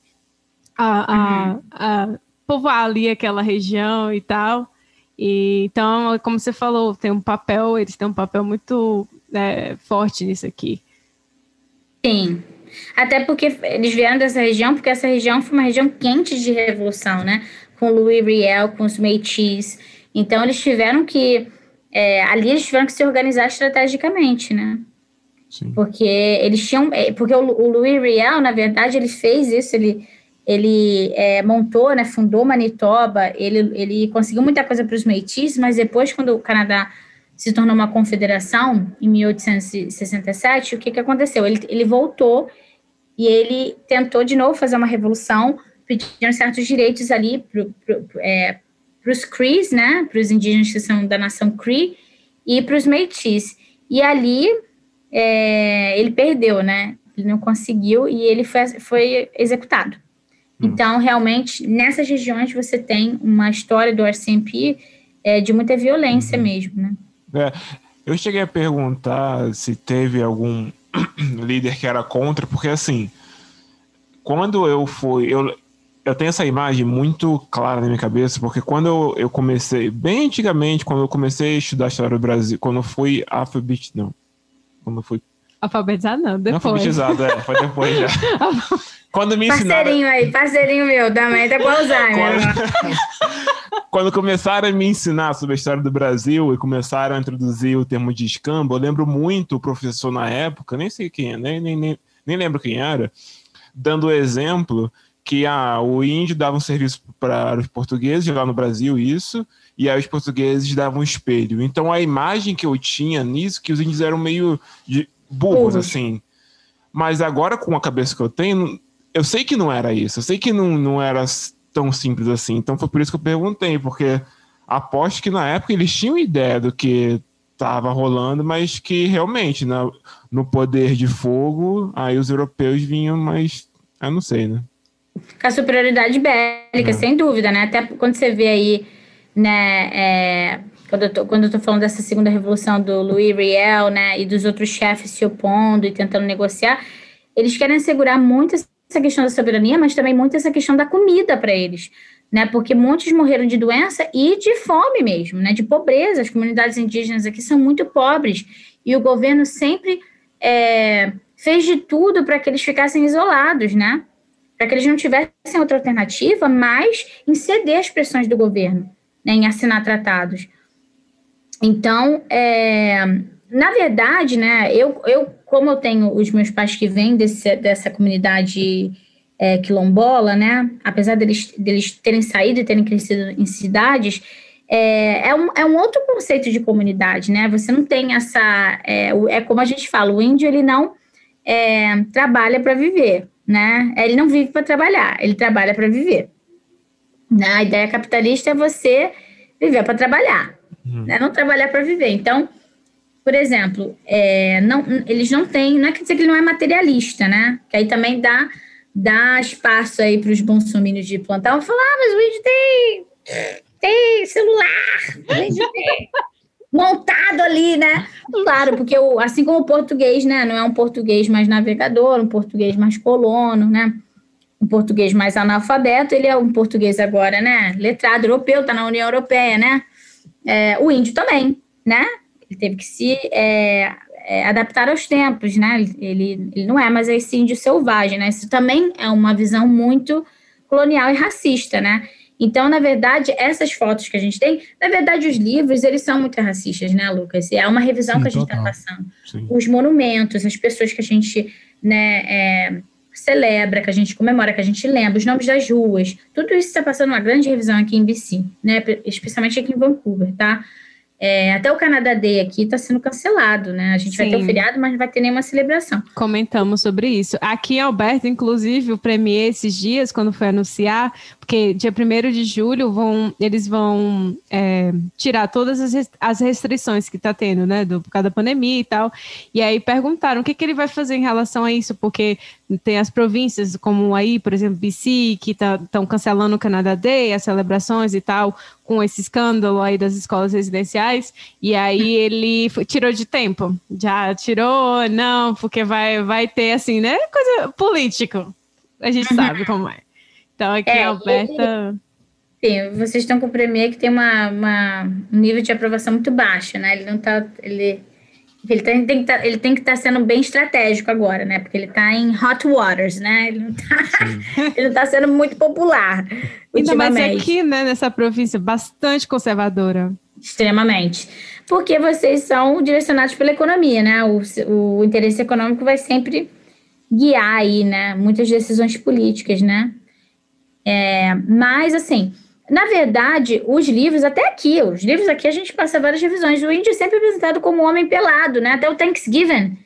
a, a, uhum. a povoar ali aquela região e tal. E, então, como você falou, tem um papel, eles têm um papel muito é, forte nisso aqui. Sim, até porque eles vieram dessa região, porque essa região foi uma região quente de revolução, né? Com Louis Riel, com os Métis. Então, eles tiveram que... É, ali eles tiveram que se organizar estrategicamente, né? Sim. Porque eles tinham... É, porque o, o Louis Riel, na verdade, ele fez isso, ele ele é, montou, né, fundou Manitoba, ele, ele conseguiu muita coisa para os Métis, mas depois, quando o Canadá se tornou uma confederação, em 1867, o que, que aconteceu? Ele, ele voltou e ele tentou de novo fazer uma revolução, pedindo certos direitos ali para pro, é, os Crees, né, para os indígenas que são da nação Cree, e para os Métis. E ali é, ele perdeu, né, ele não conseguiu e ele foi, foi executado. Hum. Então, realmente, nessas regiões você tem uma história do RCMP é, de muita violência uhum. mesmo, né. É, eu cheguei a perguntar se teve algum líder que era contra, porque assim, quando eu fui, eu, eu tenho essa imagem muito clara na minha cabeça, porque quando eu, eu comecei, bem antigamente, quando eu comecei a estudar a história do Brasil, quando eu fui alfabetizado, não, quando eu fui... Alfabetizado não, depois. Não alfabetizado, é, foi depois já. quando me ensinaram... Parceirinho aí, parceirinho meu, também tá com Alzheimer. Quando... quando começaram a me ensinar sobre a história do Brasil e começaram a introduzir o termo de escambo, eu lembro muito o professor na época, nem sei quem é, nem, nem, nem, nem lembro quem era, dando o exemplo que ah, o índio dava um serviço para os portugueses lá no Brasil, isso, e aí os portugueses davam um espelho. Então a imagem que eu tinha nisso, que os índios eram meio de burros, assim. Mas agora, com a cabeça que eu tenho, eu sei que não era isso, eu sei que não, não era tão simples assim. Então foi por isso que eu perguntei, porque aposto que na época eles tinham ideia do que estava rolando, mas que realmente na, no poder de fogo, aí os europeus vinham, mas eu não sei, né? Com a superioridade bélica, É. sem dúvida, né? Até quando você vê aí, né, é, quando, eu tô, quando eu tô falando dessa segunda revolução do Louis Riel, né, e dos outros chefes se opondo e tentando negociar, eles querem assegurar muito essa questão da soberania, mas também muito essa questão da comida para eles, né? Porque muitos morreram de doença e de fome mesmo, né? De pobreza. As comunidades indígenas aqui são muito pobres e o governo sempre é, fez de tudo para que eles ficassem isolados, né? Para que eles não tivessem outra alternativa, mas em ceder às pressões do governo, né? Em assinar tratados. Então, é, na verdade, né, eu, eu, como eu tenho os meus pais que vêm desse, dessa comunidade é, quilombola, né, apesar deles, deles terem saído e terem crescido em cidades, é, é, um, é um outro conceito de comunidade, né, você não tem essa, é, é como a gente fala, o índio, ele não é, trabalha para viver, né, ele não vive para trabalhar, ele trabalha para viver. Né? A ideia capitalista é você viver para trabalhar, né? não trabalhar para viver. Então, por exemplo, é, não, eles não têm, não é quer dizer que ele não é materialista, né? Que aí também dá, dá espaço aí para os bolsominions de plantão falar, ah, mas o índio tem, tem celular, montado ali, né? Claro, porque o, assim como o português, né? Não é um português mais navegador, um português mais colono, né? Um português mais analfabeto, ele é um português agora, né? Letrado europeu, tá na União Europeia, né? É, o índio também, né? Ele teve que se é, é, adaptar aos tempos, né? Ele, ele não é mais esse índio selvagem, né? Isso também é uma visão muito colonial e racista, né? Então, na verdade, essas fotos que a gente tem, na verdade, os livros, eles são muito racistas, né, Lucas? É uma revisão Sim, que a gente está passando. Sim. Os monumentos, as pessoas que a gente, né, é, celebra, que a gente comemora, que a gente lembra, os nomes das ruas, tudo isso está passando uma grande revisão aqui em BC, né? Especialmente aqui em Vancouver, tá? É, até o Canadá Day aqui está sendo cancelado, né? A gente vai ter Sim. o feriado, mas não vai ter nenhuma celebração. Comentamos sobre isso. Aqui em Alberta, inclusive, o Premier esses dias, quando foi anunciar, porque dia 1 de julho vão, eles vão é, tirar todas as, as restrições que está tendo, né? Do, por causa da pandemia e tal. E aí perguntaram o que, que ele vai fazer em relação a isso, porque tem as províncias, como aí, por exemplo, BC, que estão cancelando o Canadá Day, as celebrações e tal, com esse escândalo aí das escolas residenciais. E aí ele tirou de tempo. Já tirou, não, porque vai, vai ter assim, né? Coisa político. A gente sabe como é. Então aqui É, Alberta. Sim, vocês estão com o Premier que tem uma, uma- um nível de aprovação muito baixo, né? Ele não tá. Ele, ele tem, tem que tá, ele tem que estar sendo bem estratégico agora, né? Porque ele está em hot waters, né? Ele não está tá sendo muito popular. Ainda mais aqui, né, nessa província bastante conservadora. Extremamente. Porque vocês são direcionados pela economia, né? O, o interesse econômico vai sempre guiar aí, né? Muitas decisões políticas, né? É, mas, assim, na verdade, os livros, até aqui, os livros aqui a gente passa várias revisões. O índio é sempre apresentado como um homem pelado, né? Até o Thanksgiving.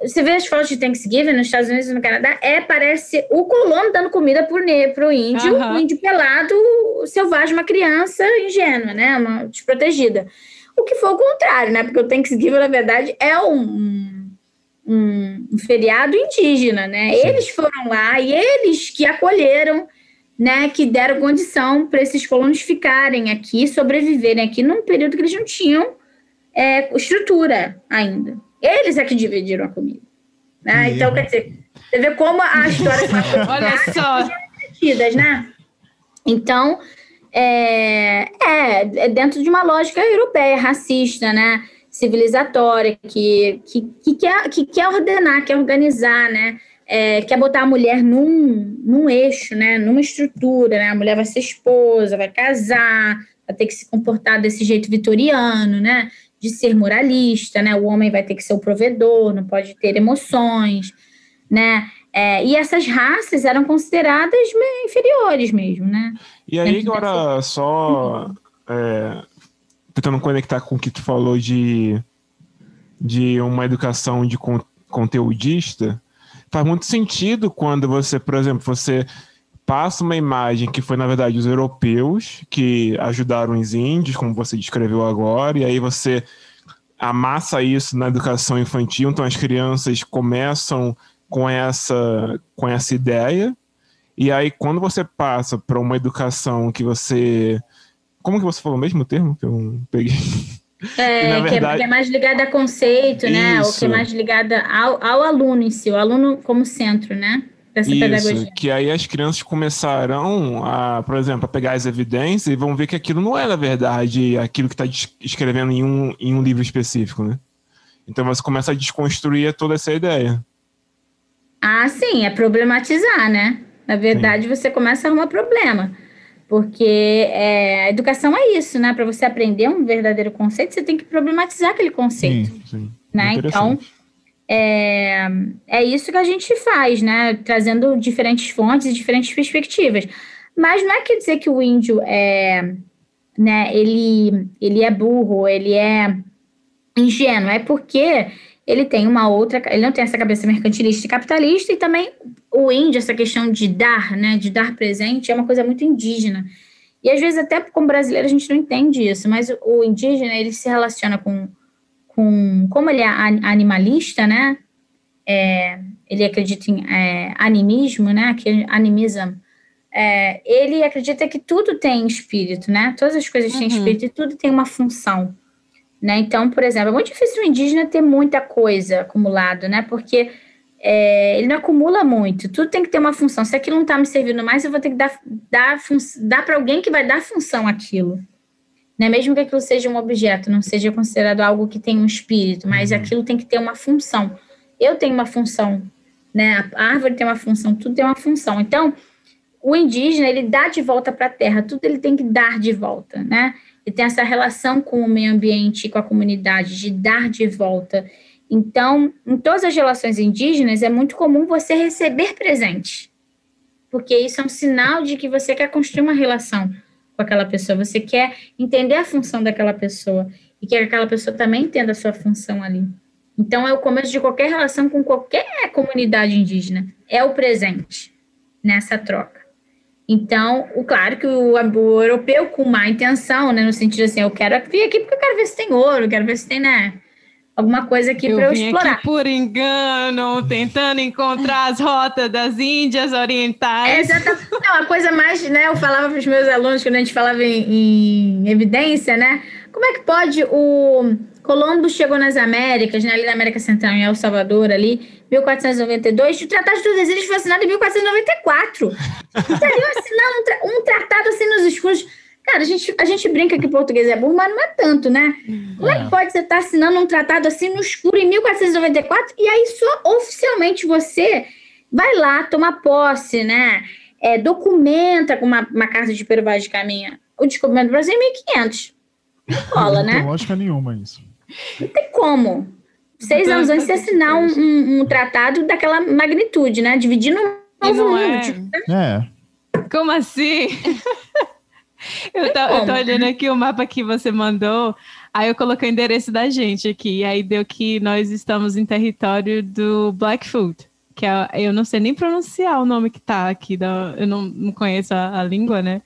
Você vê as fotos de Thanksgiving nos Estados Unidos e no Canadá, é, parece o colono dando comida ne, pro índio, o índio pelado, selvagem, uma criança ingênua, né? Uma desprotegida. O que foi o contrário, né? Porque o Thanksgiving, na verdade, é um, um, um feriado indígena, né? Eles foram lá e eles que acolheram, né? Que deram condição para esses colonos ficarem aqui, sobreviverem aqui num período que eles não tinham é, estrutura ainda. Eles é que dividiram a comida. Né? Então, quer dizer, você vê como a história Olha só, permitidas, né? Então, é, é, é dentro de uma lógica europeia, racista, né? Civilizatória, que, que, que, quer, que quer ordenar, quer organizar, né? É, quer botar a mulher num, num eixo, né? Numa estrutura, né? A mulher vai ser esposa, vai casar, vai ter que se comportar desse jeito vitoriano, né? De ser moralista, né? O homem vai ter que ser o provedor, não pode ter emoções, né? É, e essas raças eram consideradas inferiores mesmo, né? E aí, agora, só é, tentando conectar com o que tu falou de, de uma educação de con conteudista, faz muito sentido quando você, por exemplo, você passa uma imagem que foi, na verdade, os europeus que ajudaram os índios, como você descreveu agora, e aí você amassa isso na educação infantil, então as crianças começam com essa, com essa ideia. E aí, quando você passa para uma educação que você. Como que você falou mesmo o termo? Que eu peguei. É, verdade... que, é, que, é, mais ligada a conceito, né? Isso. Ou que é mais ligada ao, ao aluno em si, o aluno como centro, né? Dessa Isso, pedagogia. que aí as crianças começarão a, por exemplo, a pegar as evidências e vão ver que aquilo não é, na verdade, aquilo que está escrevendo em um, em um livro específico, né? Então você começa a desconstruir toda essa ideia. Ah, sim, é problematizar, né? Na verdade, sim. você começa a arrumar problema. Porque é, a educação é isso, né? Para você aprender um verdadeiro conceito, você tem que problematizar aquele conceito. Sim, sim. Né? Então, é, é isso que a gente faz, né? Trazendo diferentes fontes e diferentes perspectivas. Mas não é quer dizer que o índio é, né, ele, ele é burro, ele é ingênuo, é porque ele tem uma outra, ele não tem essa cabeça mercantilista e capitalista, e também o índio, essa questão de dar, né, de dar presente, é uma coisa muito indígena. E às vezes, até como brasileiro, a gente não entende isso, mas o indígena, ele se relaciona com, com como ele é animalista, né, é, ele acredita em é, animismo, né, que animism, é, ele acredita que tudo tem espírito, né, todas as coisas uhum. têm espírito e tudo tem uma função. Né? Então, por exemplo, é muito difícil o indígena ter muita coisa acumulado, né? Porque é, ele não acumula muito. Tudo tem que ter uma função. Se aquilo não está me servindo mais, eu vou ter que dar, dar, dar para alguém que vai dar função àquilo. Né? Mesmo que aquilo seja um objeto, não seja considerado algo que tem um espírito, mas uhum. aquilo tem que ter uma função. Eu tenho uma função, né? A árvore tem uma função, tudo tem uma função. Então, o indígena, ele dá de volta para a terra, tudo ele tem que dar de volta, né? E tem essa relação com o meio ambiente e com a comunidade, de dar de volta. Então, em todas as relações indígenas, é muito comum você receber presente, porque isso é um sinal de que você quer construir uma relação com aquela pessoa, você quer entender a função daquela pessoa e que aquela pessoa também entenda a sua função ali. Então, é o começo de qualquer relação com qualquer comunidade indígena, é o presente nessa troca. Então, o, claro que o, o, europeu com má intenção, né, no sentido assim, eu quero vir aqui porque eu quero ver se tem ouro, quero ver se tem, né, alguma coisa aqui para eu explorar. Aqui por engano, tentando encontrar as rotas das Índias Orientais. É, exatamente. Não, a coisa mais, né, eu falava para os meus alunos quando a gente falava em, em evidência, né, como é que pode o Colombo chegou nas Américas, né, ali na América Central, em El Salvador, ali, 1492, o Tratado de Tordesilhas foi assinado em 1494. Estariam assinando um, tra um, tratado assim nos escuros. Cara, a gente, a gente brinca que português é burro, mas não é tanto, né? Como é que é. pode você estar tá assinando um tratado assim no escuro em 1494 e aí só oficialmente você vai lá tomar posse, né? É, documenta com uma, uma carta de peruvagem de caminho o descobrimento do Brasil em 1500. Não cola, né? Não tem lógica nenhuma isso. Não tem como. Seis então, anos antes de assinar um, um, um, tratado daquela magnitude, né? Dividindo um novo mundo. É. Tipo, né? é. Como assim? eu, tô, eu tô olhando aqui o mapa que você mandou. Aí eu coloquei o endereço da gente aqui. E aí deu que nós estamos em território do Blackfoot. Que é, eu não sei nem pronunciar o nome que tá aqui. Da, eu não, não conheço a, a língua, né?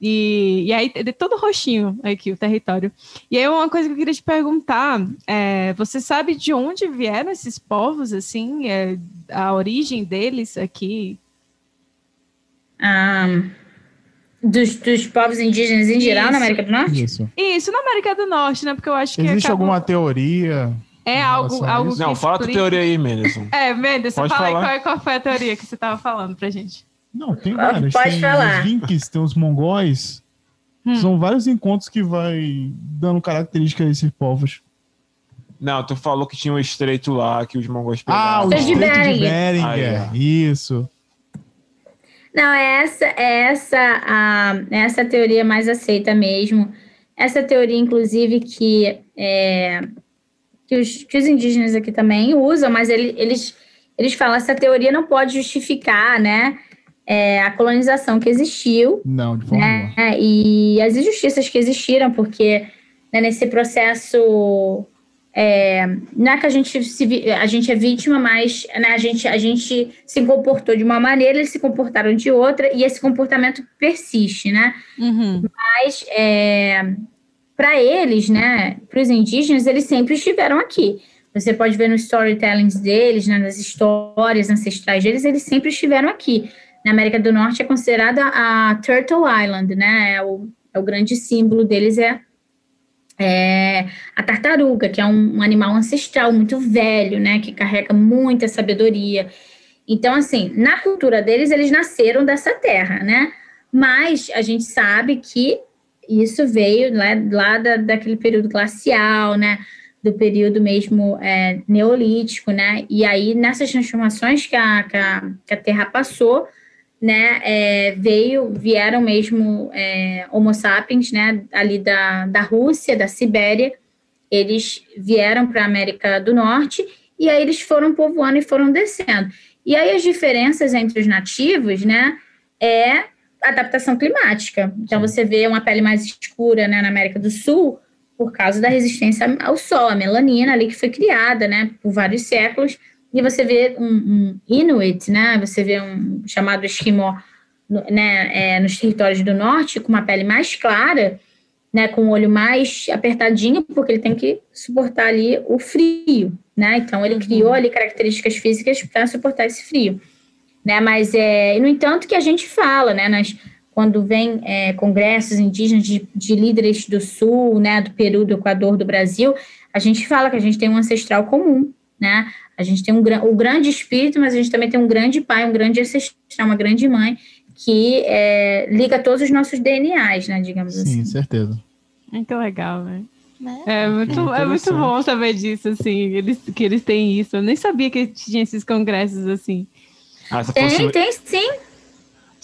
E, e aí, de todo roxinho aqui, o território. E aí, uma coisa que eu queria te perguntar: é, você sabe de onde vieram esses povos, assim, é, a origem deles aqui? Um, dos, dos povos indígenas em geral Isso. na América do Norte? Isso. Isso, na América do Norte, né? Porque eu acho que. Existe acabou... alguma teoria? É algo, algo Não, fala a tua teoria aí, Mendes. É, Mendes, fala falar. aí qual, qual foi a teoria que você estava falando pra gente. Não, tem vários. Pode tem falar. os Vinks, tem os mongóis. Hum. São vários encontros que vai dando características a esses povos. Não, tu falou que tinha um estreito lá que os mongóis Ah, o. Estreito de Bering. Beringer. Ah, Isso. Não, é essa, é essa, a, é essa teoria mais aceita mesmo. Essa teoria, inclusive, que, é, que, os, que os indígenas aqui também usam, mas ele- eles, eles falam essa teoria não pode justificar né, é, a colonização que existiu Não, de forma né? alguma. E as injustiças que existiram, porque né, nesse processo é, não é que a gente, se, a gente é vítima, mas né, a, gente, a gente se comportou de uma maneira, eles se comportaram de outra, e esse comportamento persiste, né? Uhum. Mas para eles, né, para os indígenas, eles sempre estiveram aqui. Você pode ver nos storytellings deles, né, nas histórias ancestrais deles, eles sempre estiveram aqui. Na América do Norte é considerada a Turtle Island, né? É o, é o grande símbolo deles é, é a tartaruga, que é um, um animal ancestral muito velho, né? Que carrega muita sabedoria. Então, assim, na cultura deles, eles nasceram dessa terra, né? Mas a gente sabe que isso veio lá, lá da, daquele período glacial, né? Do período mesmo é, neolítico, né? E aí, nessas transformações que a, que a, que a Terra passou, né? é, veio, vieram mesmo é, Homo sapiens, né? Ali da, da Rússia, da Sibéria, eles vieram para a América do Norte e aí eles foram povoando e foram descendo. E aí as diferenças entre os nativos, né? É adaptação climática. Então, você vê uma pele mais escura né, na América do Sul por causa da resistência ao sol, a melanina ali que foi criada, né, por vários séculos. E você vê um, um Inuit, né, você vê um chamado Esquimó, né, é, nos territórios do norte, com uma pele mais clara, né, com o olho mais apertadinho, porque ele tem que suportar ali o frio, né? Então, ele criou ali características físicas para suportar esse frio né? Mas é, no entanto que a gente fala, né? Nas, quando vem é, congressos indígenas de, de líderes do Sul, né? Do Peru, do Equador, do Brasil, a gente fala que a gente tem um ancestral comum, né? A gente tem um o grande espírito, mas a gente também tem um grande pai, um grande ancestral, uma grande mãe que é, liga todos os nossos DNAs, né? Digamos Sim, assim. certeza. Muito legal. Né? É muito, é muito Interessante. bom saber disso, assim, eles, que eles têm isso. Eu nem sabia que tinha esses congressos assim. Ah, se fosse, Tem, tem sim.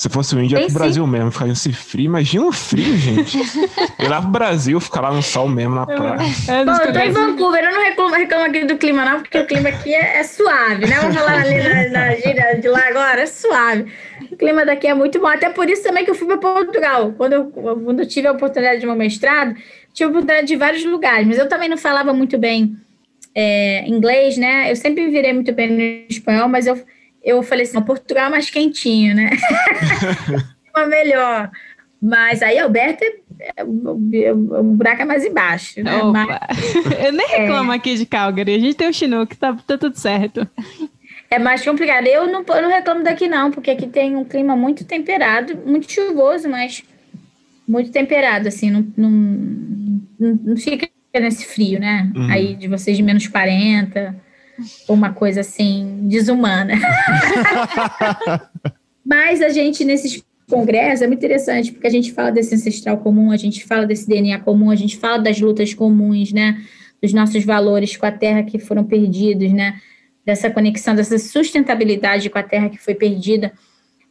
Se fosse o índio, é tem pro Brasil mesmo, ficar nesse frio. Imagina o frio, gente. Ir lá pro Brasil, ficar lá no sol mesmo, na praia. É, Bom, eu tô em Vancouver, eu não reclamo, reclamo aqui do clima, não, porque o clima aqui é, é suave, né? Vamos falar ali na, na gíria de lá agora, é suave. O clima daqui é muito bom, até por isso também que eu fui para Portugal. Quando eu, quando eu tive a oportunidade de meu mestrado, tive a oportunidade de vários lugares, mas eu também não falava muito bem é, inglês, né? Eu sempre virei muito bem no espanhol, mas eu, eu falei assim, Portugal é mais quentinho, né? Uma melhor. Mas aí Alberta, é, o, o- o buraco é mais embaixo, né? Mas-. Eu nem reclamo aqui de Calgary. A gente tem o Chinook, tá, tá tudo certo. É mais complicado. Eu não, eu não reclamo daqui, não, porque aqui tem um clima muito temperado, muito chuvoso, mas muito temperado, assim, não, não, não, não fica nesse frio, né? Uhum. Aí de vocês de menos 40, ou uma coisa assim, desumana. mas a gente, nesses congressos, é muito interessante, porque a gente fala desse ancestral comum, a gente fala desse DNA comum, a gente fala das lutas comuns, né? Dos nossos valores com a terra que foram perdidos, né? dessa conexão, dessa sustentabilidade com a terra que foi perdida.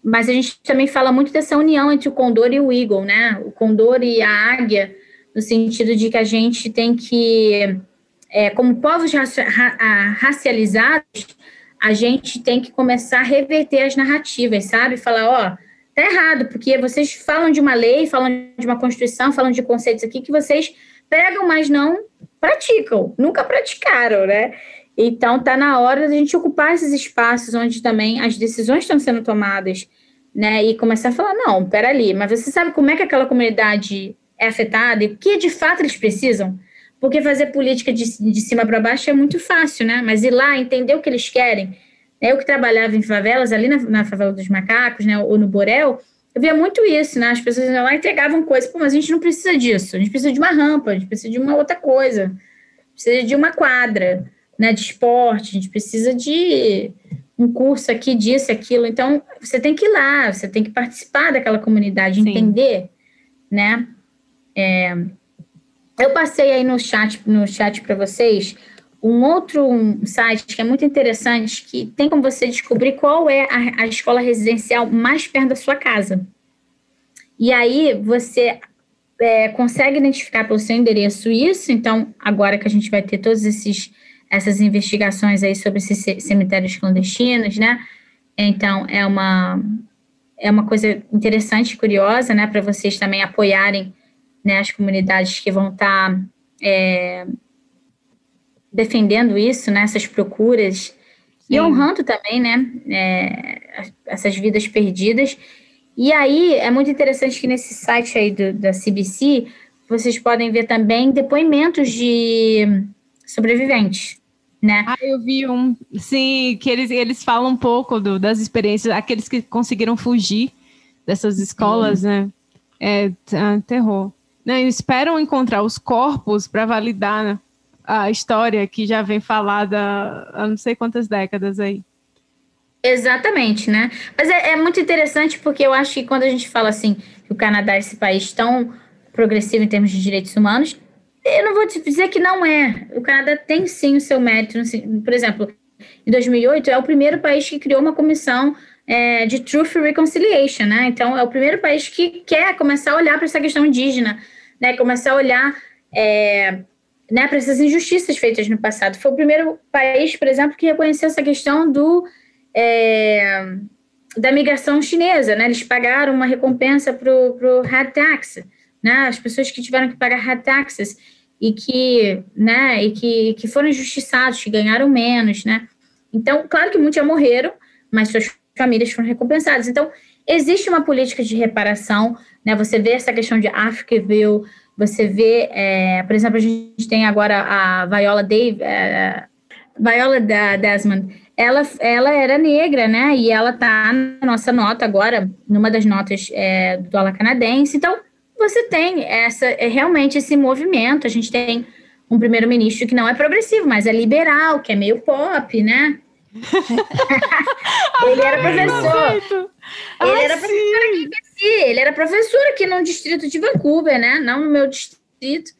Mas a gente também fala muito dessa união entre o condor e o eagle, né? O condor e a águia, no sentido de que a gente tem que, é, como povos racializados, a gente tem que começar a reverter as narrativas, sabe? Falar, ó, tá errado, porque vocês falam de uma lei, falam de uma constituição, falam de conceitos aqui que vocês pegam, mas não praticam, nunca praticaram, né? Então, está na hora da gente ocupar esses espaços onde também as decisões estão sendo tomadas, né? E começar a falar, não, peraí, mas você sabe como é que aquela comunidade é afetada e o que de fato eles precisam? Porque fazer política de, de cima para baixo é muito fácil, né? Mas ir lá, entender o que eles querem. Eu que trabalhava em favelas, ali na, na favela dos macacos, né? Ou no Borel, eu via muito isso, né? As pessoas iam lá e entregavam coisas. Pô, mas a gente não precisa disso. A gente precisa de uma rampa, a gente precisa de uma outra coisa. Precisa de uma quadra né, de esporte, a gente precisa de um curso aqui disso, aquilo. Então, você tem que ir lá, você tem que participar daquela comunidade, Sim. entender, né? É, eu passei aí no chat, no chat para vocês um outro site que é muito interessante, que tem como você descobrir qual é a, a escola residencial mais perto da sua casa. E aí você é, consegue identificar pelo seu endereço isso. Então, agora que a gente vai ter esses essas investigações aí sobre esses cemitérios clandestinos, né? Então, é uma é uma coisa interessante, curiosa, né, para vocês também apoiarem né, as comunidades que vão estar tá, é, defendendo isso, né, essas procuras, Sim. e honrando também, né, é, essas vidas perdidas. E aí, é muito interessante que nesse site aí do, da CBC, vocês podem ver também depoimentos de sobreviventes, né? Ah, eu vi um, sim, que eles, eles falam um pouco do, das experiências, aqueles que conseguiram fugir dessas escolas, sim. né? É, é terror. Não, esperam encontrar os corpos para validar né, a história que já vem falada há não sei quantas décadas aí. Exatamente, né? Mas é, é, muito interessante porque eu acho que quando a gente fala assim que o Canadá é esse país tão progressivo em termos de direitos humanos, eu não vou te dizer que não é. O Canadá tem sim o seu mérito. Por exemplo, em 2008 é o primeiro país que criou uma comissão é, de Truth Reconciliation, né? Então é o primeiro país que quer começar a olhar para essa questão indígena, né? Começar a olhar é, né, para essas injustiças feitas no passado. Foi o primeiro país, por exemplo, que reconheceu essa questão do é, da migração chinesa, né? Eles pagaram uma recompensa para o hard tax, né? As pessoas que tiveram que pagar hard taxes e que, né? E que, que foram injustiçados, que ganharam menos, né? Então, claro que muitos já morreram, mas suas famílias foram recompensadas. Então, existe uma política de reparação, né? Você vê essa questão de Africville, você vê, é, por exemplo, a gente tem agora a Viola Dave, é, Viola Desmond, ela, ela era negra, né? E ela tá na nossa nota agora, numa das notas é, do dólar canadense. Então, você tem essa é, realmente esse movimento. A gente tem um primeiro-ministro que não é progressivo, mas é liberal, que é meio pop, né? Ele era professor. Ele era professor aqui em Ele era professor aqui no distrito de Vancouver, né? Não no meu distrito.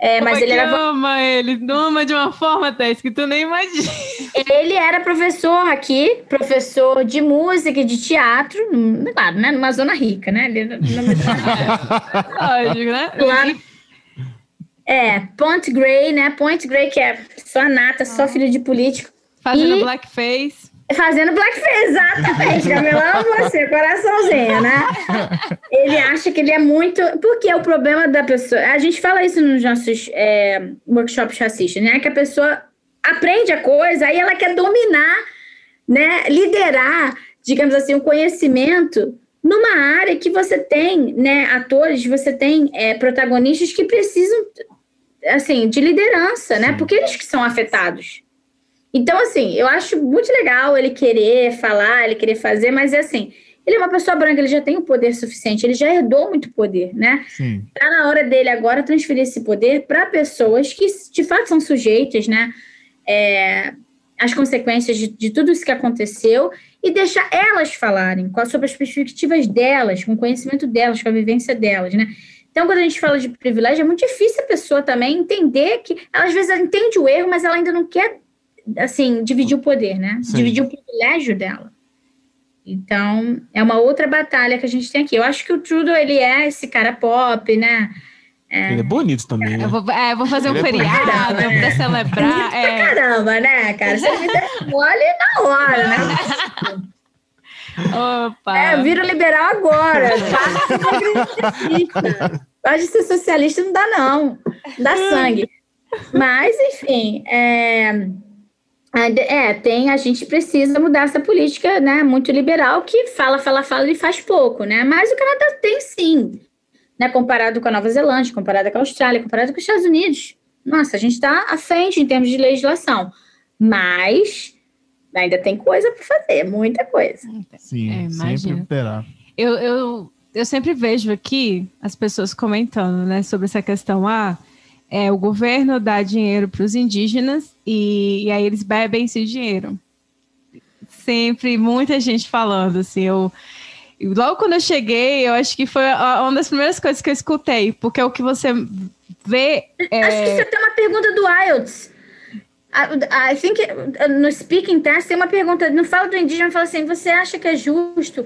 É, mas ele era. ama ele, ama de uma forma, Tess, que tu nem imagina. Ele era professor aqui, professor de música e de teatro, claro, né? Numa zona rica, né? Ele, Lógico, né? Claro. É, Point Grey, né? Point Grey, que é só nata, só ah. filho de político. Fazendo e... blackface. Fazendo blackface, exatamente. Camila ama você, coraçãozinho, né? Ele acha que ele é muito. Porque é o problema da pessoa. A gente fala isso nos nossos é, workshops racistas, né? Que a pessoa aprende a coisa, aí ela quer dominar, né? Liderar, digamos assim, o conhecimento numa área que você tem, né? Atores, você tem é, protagonistas que precisam, assim, de liderança, né? Porque eles que são afetados. Então, assim, eu acho muito legal ele querer falar, ele querer fazer, mas é assim, ele é uma pessoa branca, ele já tem o poder suficiente, ele já herdou muito poder, né? Sim. Tá na hora dele agora transferir esse poder para pessoas que de fato são sujeitas, né? É, as consequências de, de, tudo isso que aconteceu e deixar elas falarem quais sobre as perspectivas delas, com o conhecimento delas, com a vivência delas, né? Então, quando a gente fala de privilégio, é muito difícil a pessoa também entender que ela às vezes ela entende o erro, mas ela ainda não quer assim, dividir o poder, né? Sim. Dividir o privilégio dela. Então, é uma outra batalha que a gente tem aqui. Eu acho que o Trudeau, ele é esse cara pop, né? É... Ele é bonito também, né? Eu vou, é, vou fazer ele um é feriado é pra celebrar. É pra caramba, né, cara? Você me der mole na hora, né? Opa! É, vira liberal agora. Pode ser socialista, não dá, não. Não dá sangue. Mas, enfim, é... É, tem, a gente precisa mudar essa política, né, muito liberal, que fala, fala, fala e faz pouco, né, mas o Canadá tem sim, né, comparado com a Nova Zelândia, comparado com a Austrália, comparado com os Estados Unidos. Nossa, a gente está à frente em termos de legislação, mas ainda tem coisa para fazer, muita coisa. Sim, é, sempre terá. Eu, eu, eu sempre vejo aqui as pessoas comentando, né, sobre essa questão, ah, é, o governo dá dinheiro para os indígenas e, e, aí eles bebem esse dinheiro. sempre, muita gente falando, assim, eu... Logo quando eu cheguei, eu acho que foi uma das primeiras coisas que eu escutei, porque o que você vê... É... Acho que você tem uma pergunta do IELTS. I, I think no speaking test tem uma pergunta, não fala do indígena, fala assim, você acha que é justo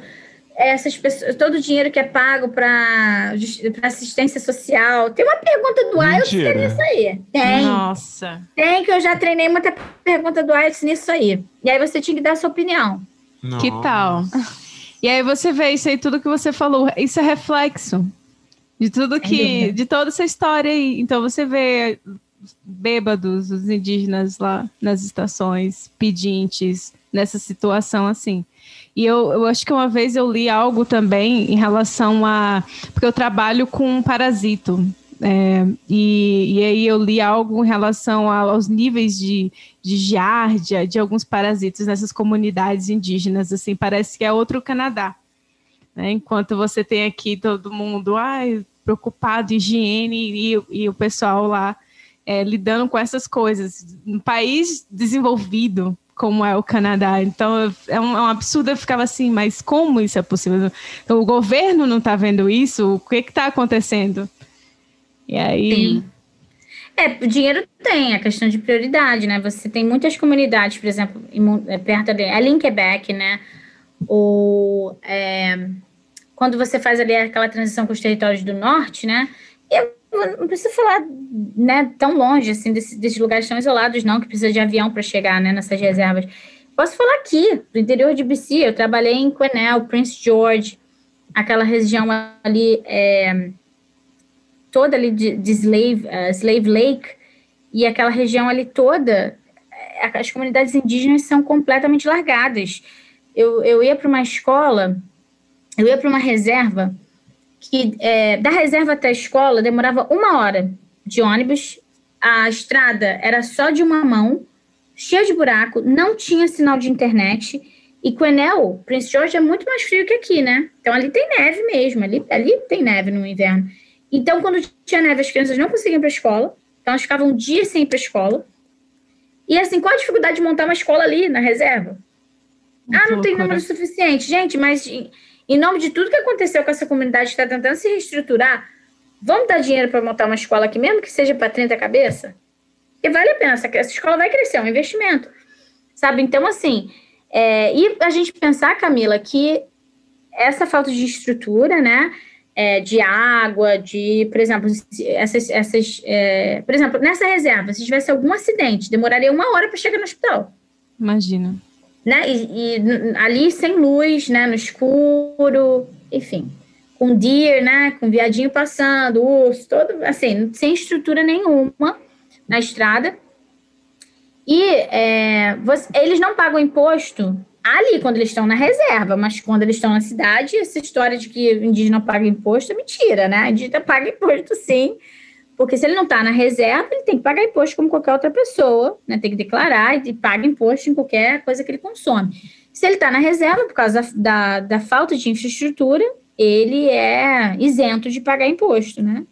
essas pessoas, todo o dinheiro que é pago para assistência social. Tem uma pergunta do IELTS nisso aí. Tem. Nossa. Tem, que eu já treinei muita pergunta do IELTS nisso aí. E aí você tinha que dar a sua opinião. Nossa. Que tal? E aí você vê isso aí, tudo que você falou, isso é reflexo de tudo que, de toda essa história aí. Então você vê bêbados, os indígenas lá nas estações, pedintes, nessa situação assim. E eu, eu acho que uma vez eu li algo também em relação a. Porque eu trabalho com um parasito. É, e, e aí eu li algo em relação aos níveis de, de giardia de alguns parasitas nessas comunidades indígenas. Assim, parece que é outro Canadá. Né? Enquanto você tem aqui todo mundo ai, preocupado, higiene, e, e o pessoal lá é, lidando com essas coisas. Um país desenvolvido como é o Canadá. Então é um, é um absurdo. Eu ficava assim, mas como isso é possível? Então, o governo não está vendo isso? O que está acontecendo? E aí. Sim. É, o dinheiro tem, a questão de prioridade, né? Você tem muitas comunidades, por exemplo, é, perto ali, ali em Quebec, né? Ou é, quando você faz ali aquela transição com os territórios do norte, né? Não precisa falar né, tão longe, assim, desse, desses lugares tão isolados, não, que precisa de avião para chegar né, nessas reservas. Posso falar aqui, do interior de BC, eu trabalhei em Quesnel, Prince George, aquela região ali, é, toda ali de, de Slave, uh, Slave Lake, e aquela região ali toda, é, as comunidades indígenas são completamente largadas. Eu, eu ia para uma escola, eu ia para uma reserva, que é, da reserva até a escola demorava uma hora de ônibus, a estrada era só de uma mão, cheia de buraco, não tinha sinal de internet. E Quesnel, Prince George, é muito mais frio que aqui, né? Então ali tem neve mesmo, ali, ali tem neve no inverno. Então, quando tinha neve, as crianças não conseguiam ir para a escola, então elas ficavam um dia sem ir para a escola. E assim, qual a dificuldade de montar uma escola ali na reserva? Muito ah, não tem número suficiente. Gente, mas em nome de tudo que aconteceu com essa comunidade que está tentando se reestruturar, vamos dar dinheiro para montar uma escola aqui, mesmo que seja para 30 cabeça? E vale a pena, essa, essa escola vai crescer, é um investimento. Sabe? Então, assim, é, e a gente pensar, Camila, que essa falta de estrutura, né? É, de água, de, por exemplo, essas, essas é, por exemplo, nessa reserva, se tivesse algum acidente, demoraria uma hora para chegar no hospital. Imagina né? E, e, ali sem luz, né? No escuro, enfim, com deer, né? Com viadinho passando, urso, todo assim, sem estrutura nenhuma na estrada. E é, você, eles não pagam imposto ali quando eles estão na reserva, mas quando eles estão na cidade, essa história de que indígena paga imposto é mentira, né? A indígena paga imposto sim porque se ele não está na reserva, ele tem que pagar imposto como qualquer outra pessoa, né? Tem que declarar e paga imposto em qualquer coisa que ele consome. Se ele está na reserva, por causa da, da, da, falta de infraestrutura, ele é isento de pagar imposto, né?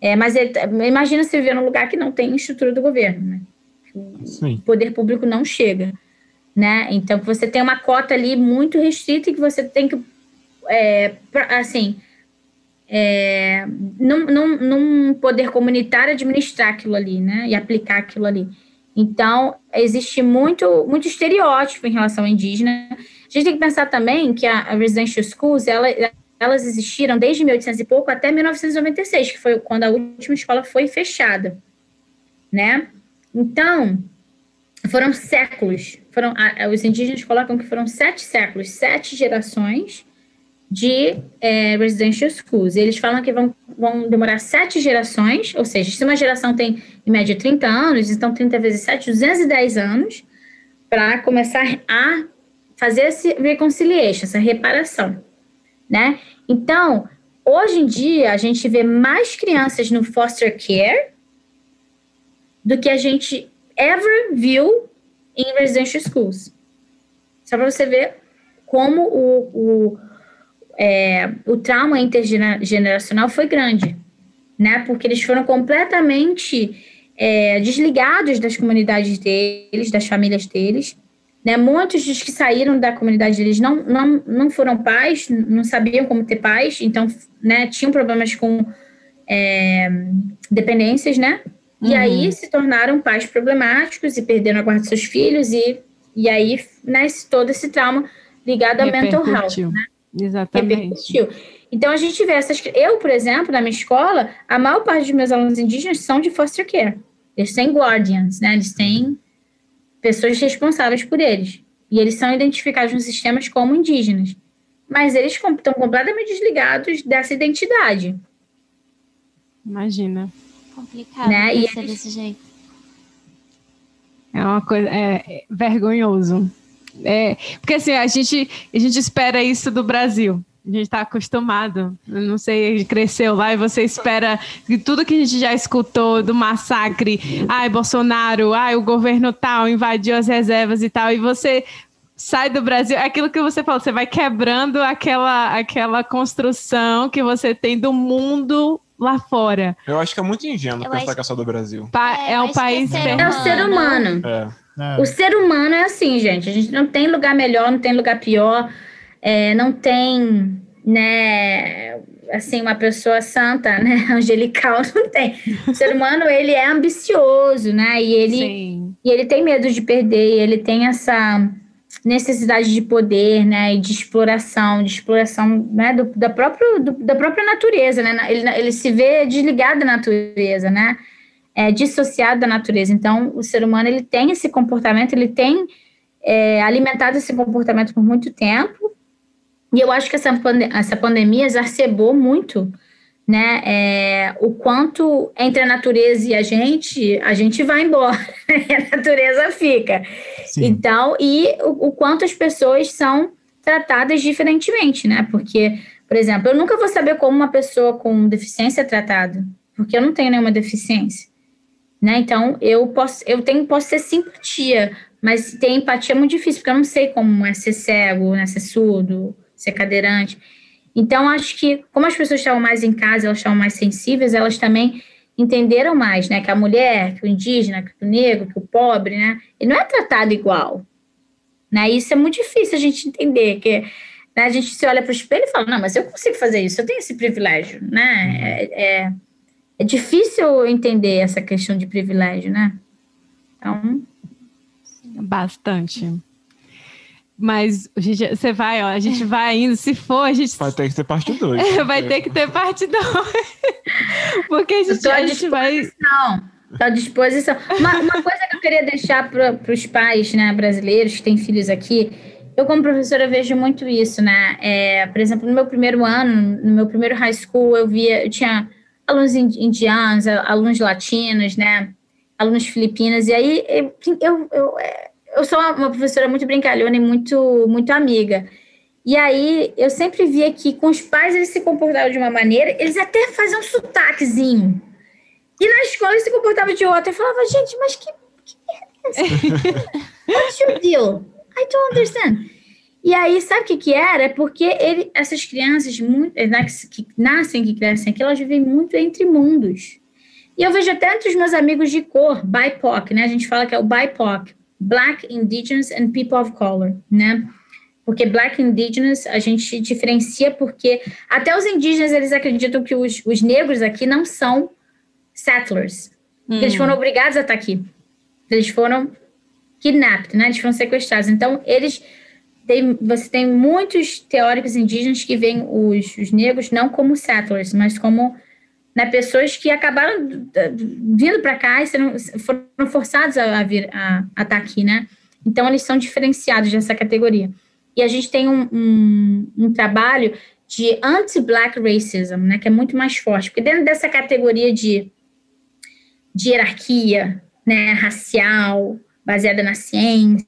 É, mas ele, imagina se viver num lugar que não tem estrutura do governo, né? Sim. O poder público não chega, né? Então, você tem uma cota ali muito restrita e que você tem que, é, assim, é, num, num, num, poder comunitário administrar aquilo ali, né? E aplicar aquilo ali. Então, existe muito, muito estereótipo em relação ao indígena. A gente tem que pensar também que a, a residential schools, ela, elas existiram desde 1800 e pouco até 1996, que foi quando a última escola foi fechada, né? Então, foram séculos, foram, os indígenas colocam que foram sete séculos, sete gerações de é, residential schools. Eles falam que vão, vão demorar sete gerações, ou seja, se uma geração tem, em média, 30 anos, então 30 vezes 7, 210 anos, para começar a fazer esse reconciliation, essa reparação, né? Então, hoje em dia, a gente vê mais crianças no foster care do que a gente ever viu em residential schools. Só para você ver como o, o é, o trauma intergeneracional foi grande, né? Porque eles foram completamente é, desligados das comunidades deles, das famílias deles, Né? Muitos dos que saíram da comunidade deles não, não, não foram pais, não sabiam como ter pais, então né, tinham problemas com é, dependências, né? E uhum. aí se tornaram pais problemáticos e perderam a guarda dos seus filhos, e, e aí nasce todo esse trauma ligado a mental health. Né? Exatamente. Repercutiu. Então a gente vê essas. Eu, por exemplo, na minha escola, a maior parte dos meus alunos indígenas são de foster care. Eles têm guardians, né? Eles têm pessoas responsáveis por eles. E eles são identificados nos sistemas como indígenas. Mas eles estão completamente desligados dessa identidade. Imagina. Complicado né? e eles... desse jeito. É uma coisa é, é vergonhoso. É, porque assim, a gente, a gente espera isso do Brasil. A gente está acostumado. Eu não sei, cresceu lá e você espera que tudo que a gente já escutou do massacre, ai, Bolsonaro, ai, o governo tal invadiu as reservas e tal, e você sai do Brasil, é aquilo que você falou, você vai quebrando aquela, aquela construção que você tem do mundo lá fora. Eu acho que é muito ingênuo eu pensar acho... que é só do Brasil. Pa é, é um país... É, é o ser humano. É. É. O ser humano é assim, gente. A gente não tem lugar melhor, não tem lugar pior é, não tem, né, assim, uma pessoa santa, né, angelical, não tem. O ser humano, ele é ambicioso, né, e ele, e ele tem medo de perder, ele tem essa necessidade de poder, né, e de exploração, de exploração, né, do, da, própria, do, da própria natureza, né, ele, ele se vê desligado da natureza, né, é, dissociado da natureza. Então, o ser humano, ele tem esse comportamento, ele tem é, alimentado esse comportamento por muito tempo, e eu acho que essa, pande essa pandemia exacerbou muito né, é, o quanto entre a natureza e a gente, a gente vai embora, e a natureza fica. Sim. Então, e o, o, quanto as pessoas são tratadas diferentemente, né? Porque, por exemplo, eu nunca vou saber como uma pessoa com deficiência é tratada, porque eu não tenho nenhuma deficiência. Né? Então, eu posso, eu tenho, posso ter simpatia, mas ter empatia é muito difícil, porque eu não sei como é ser cego, né, ser surdo, ser cadeirante. Então, acho que, como as pessoas estavam mais em casa, elas estavam mais sensíveis, elas também entenderam mais, né? Que a mulher, que o indígena, que o negro, que o pobre, né? Ele não é tratado igual. Né? Isso é muito difícil a gente entender, que né, a gente se olha para o espelho e fala, não, mas eu consigo fazer isso, eu tenho esse privilégio, né? É, é, é difícil entender essa questão de privilégio, né? Então... Bastante. Mas gente, você vai, ó, a gente vai indo. Se for, a gente. Vai ter que ter parte 2. É, vai ter que ter parte 2. Porque a gente, a gente vai. Estou à disposição. Uma, uma coisa que eu queria deixar para os pais né, brasileiros que têm filhos aqui. Eu, como professora, vejo muito isso, né? É, por exemplo, no meu primeiro ano, no meu primeiro high school, eu via, eu tinha alunos indianos, alunos latinos, né? Alunos filipinos, e aí eu, eu, eu é, eu sou uma, professora muito brincalhona e muito, muito amiga. E aí eu sempre via que com os pais eles se comportavam de uma maneira, eles até faziam um sotaquezinho. E na escola eles se comportavam de outra. Eu falava, gente, mas que, que merda é essa? What's your deal? I don't understand. E aí, sabe o que, que era? É porque ele, essas crianças muito, né, que, que nascem, que crescem aqui, elas vivem muito entre mundos. E eu vejo até entre os meus amigos de cor, BIPOC, né? A gente fala que é o BIPOC, Black, Indigenous and People of Color, né? Porque Black Indigenous a gente diferencia porque até os indígenas eles acreditam que os, os negros aqui não são settlers. Hum. Eles foram obrigados a estar aqui. Eles foram kidnapped, né? Eles foram sequestrados. Então, eles tem, você tem muitos teóricos indígenas que veem os, os negros não como settlers, mas como né, pessoas que acabaram vindo para cá e sendo, foram forçados a, vir a, a estar tá aqui, né? Então, eles são diferenciados dessa categoria. E a gente tem um, um, um trabalho de anti-black racism, né, que é muito mais forte, porque dentro dessa categoria de, de hierarquia, né, racial, baseada na ciência,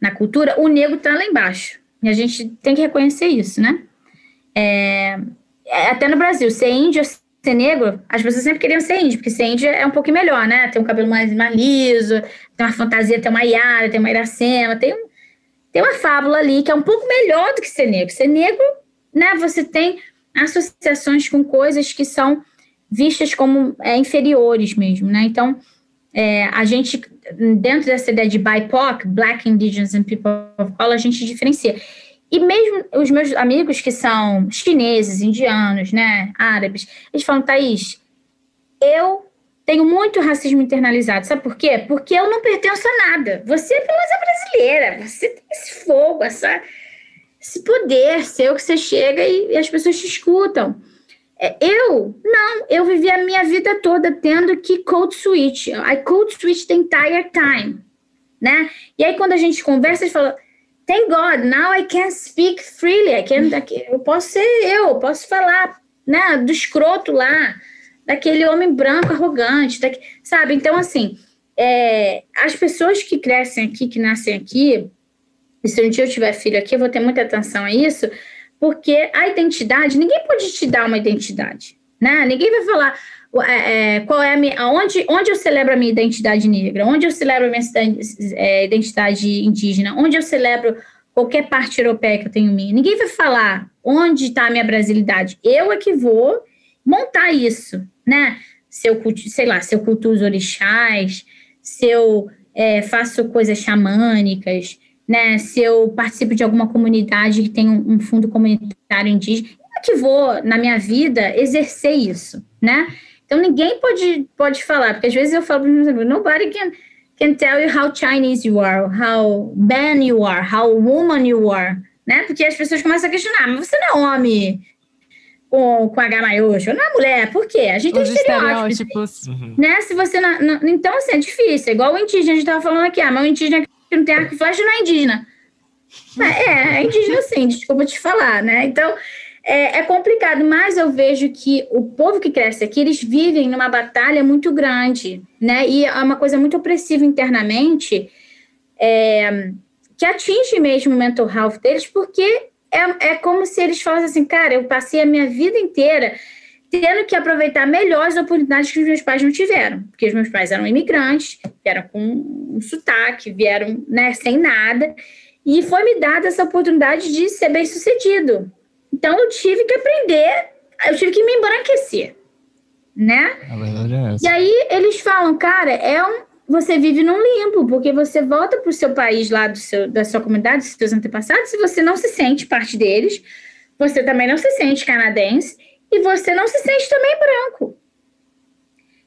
na cultura, o negro está lá embaixo. E a gente tem que reconhecer isso, né? É, é até no Brasil, ser índio ser negro, as pessoas sempre queriam ser índio, porque ser índio é um pouco melhor, né? Tem um cabelo mais, mais liso, tem uma fantasia, tem uma Yara, tem uma Iracema, tem, tem uma fábula ali que é um pouco melhor do que ser negro. Ser negro, né? Você tem associações com coisas que são vistas como é, inferiores mesmo, né? Então, é, a gente, dentro dessa ideia de BIPOC, Black, Indigenous and People of Color, a gente diferencia. E mesmo os meus amigos que são chineses, indianos, né, árabes, eles falam, Thaís, eu tenho muito racismo internalizado. Sabe por quê? Porque eu não pertenço a nada. Você é beleza brasileira, você tem esse fogo, essa, esse poder seu que você chega e, e as pessoas te escutam. É, eu, não, eu vivi a minha vida toda tendo que code switch. I code switch the entire time, né? E aí quando a gente conversa, a gente fala, thank God, now I can speak freely. I can, eu posso ser eu, posso falar, né, do escroto lá, daquele homem branco arrogante, sabe? Então, assim, é, as pessoas que crescem aqui, que nascem aqui, e se um dia eu tiver filho aqui, eu vou ter muita atenção a isso, porque a identidade, ninguém pode te dar uma identidade, né? Ninguém vai falar é, é, qual é a minha, onde, onde eu celebro a minha identidade negra, onde eu celebro a minha é, identidade indígena, onde eu celebro qualquer parte europeia que eu tenho minha. Ninguém vai falar onde está a minha brasilidade. Eu é que vou montar isso, né? Se eu, sei lá, se eu cultuo os orixás, se eu é, faço coisas xamânicas, né, se eu participo de alguma comunidade que tem um, um fundo comunitário indígena, eu que vou, na minha vida, exercer isso, né? Então, ninguém pode, pode falar, porque às vezes eu falo para os meus amigos, nobody can, can tell you how Chinese you are, how man you are, how woman you are, né? Porque as pessoas começam a questionar, mas você não é homem com, com H maiúsculo, não é mulher, por quê? A gente Os tem estereótipos, estereótipos. Uhum. né? Se você não, não, então, assim, é difícil, é igual o indígena, a gente estava falando aqui, ah, mas o indígena que não tem arco e flecha não é indígena. É, é indígena sim, desculpa te falar, né? Então, é, é, complicado, mas eu vejo que o povo que cresce aqui, eles vivem numa batalha muito grande, né? E é uma coisa muito opressiva internamente, é, que atinge mesmo o mental health deles, porque é, é como se eles falassem assim, cara, eu passei a minha vida inteira tendo que aproveitar melhor as oportunidades que os meus pais não tiveram, porque os meus pais eram imigrantes, vieram com um sotaque, vieram né, sem nada, e foi me dada essa oportunidade de ser bem sucedido. Então eu tive que aprender, eu tive que me embranquecer, né? A verdade é essa. E aí eles falam, cara, é um, você vive num limbo, porque você volta para o seu país lá do seu, da sua comunidade, dos seus antepassados, e você não se sente parte deles, você também não se sente canadense, e você não se sente também branco.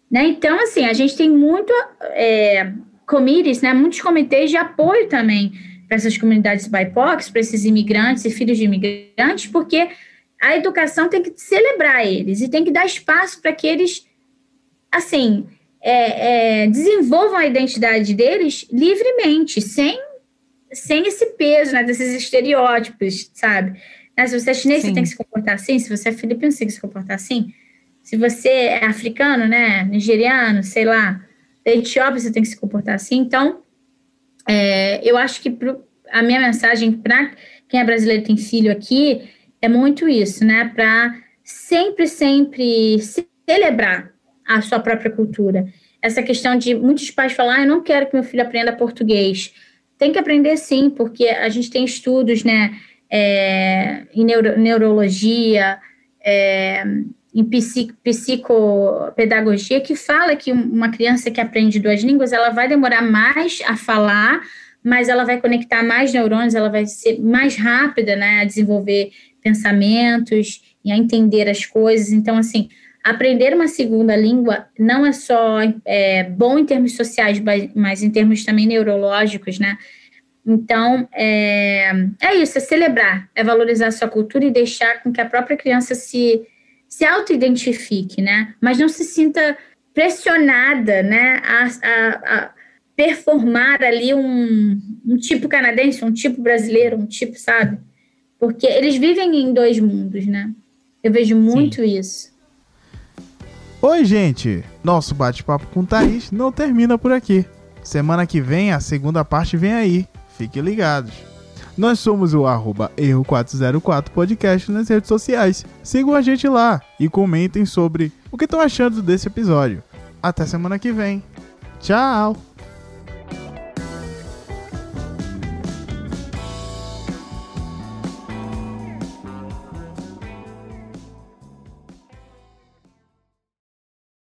Né? Então, assim, a gente tem muito é, committees, né, muitos comitês de apoio também para essas comunidades BIPOCs, para esses imigrantes e filhos de imigrantes, porque a educação tem que celebrar eles e tem que dar espaço para que eles, assim, é, é, desenvolvam a identidade deles livremente, sem, sem esse peso, né, desses estereótipos, sabe? Né? Se você é chinês, Sim. você tem que se comportar assim. Se você é filipino, você tem que se comportar assim. Se você é africano, né, nigeriano, sei lá, da Etiópia, você tem que se comportar assim. Então, é, eu acho que pro, a minha mensagem para quem é brasileiro e tem filho aqui é muito isso, né? Para sempre, sempre celebrar a sua própria cultura. Essa questão de muitos pais falar, ah, eu não quero que meu filho aprenda português. Tem que aprender sim, porque a gente tem estudos, né? É, em neuro, neurologia, é, em psico, psicopedagogia, que fala que uma criança que aprende duas línguas, ela vai demorar mais a falar, mas ela vai conectar mais neurônios, ela vai ser mais rápida, né, a desenvolver pensamentos e a entender as coisas. Então, assim, aprender uma segunda língua não é só é, bom em termos sociais, mas em termos também neurológicos, né? Então, é, é isso, é celebrar, é valorizar a sua cultura e deixar com que a própria criança se, se auto-identifique, né? Mas não se sinta pressionada, né, a, a, a performar ali um, um tipo canadense, um tipo brasileiro, um tipo, sabe? Porque eles vivem em dois mundos, né? Eu vejo muito Sim. isso. Oi, gente! Nosso bate-papo com Thaís não termina por aqui. Semana que vem a segunda parte vem aí. Fiquem ligados. Nós somos o arroba erro404 podcast nas redes sociais. Sigam a gente lá e comentem sobre o que estão achando desse episódio. Até semana que vem. Tchau!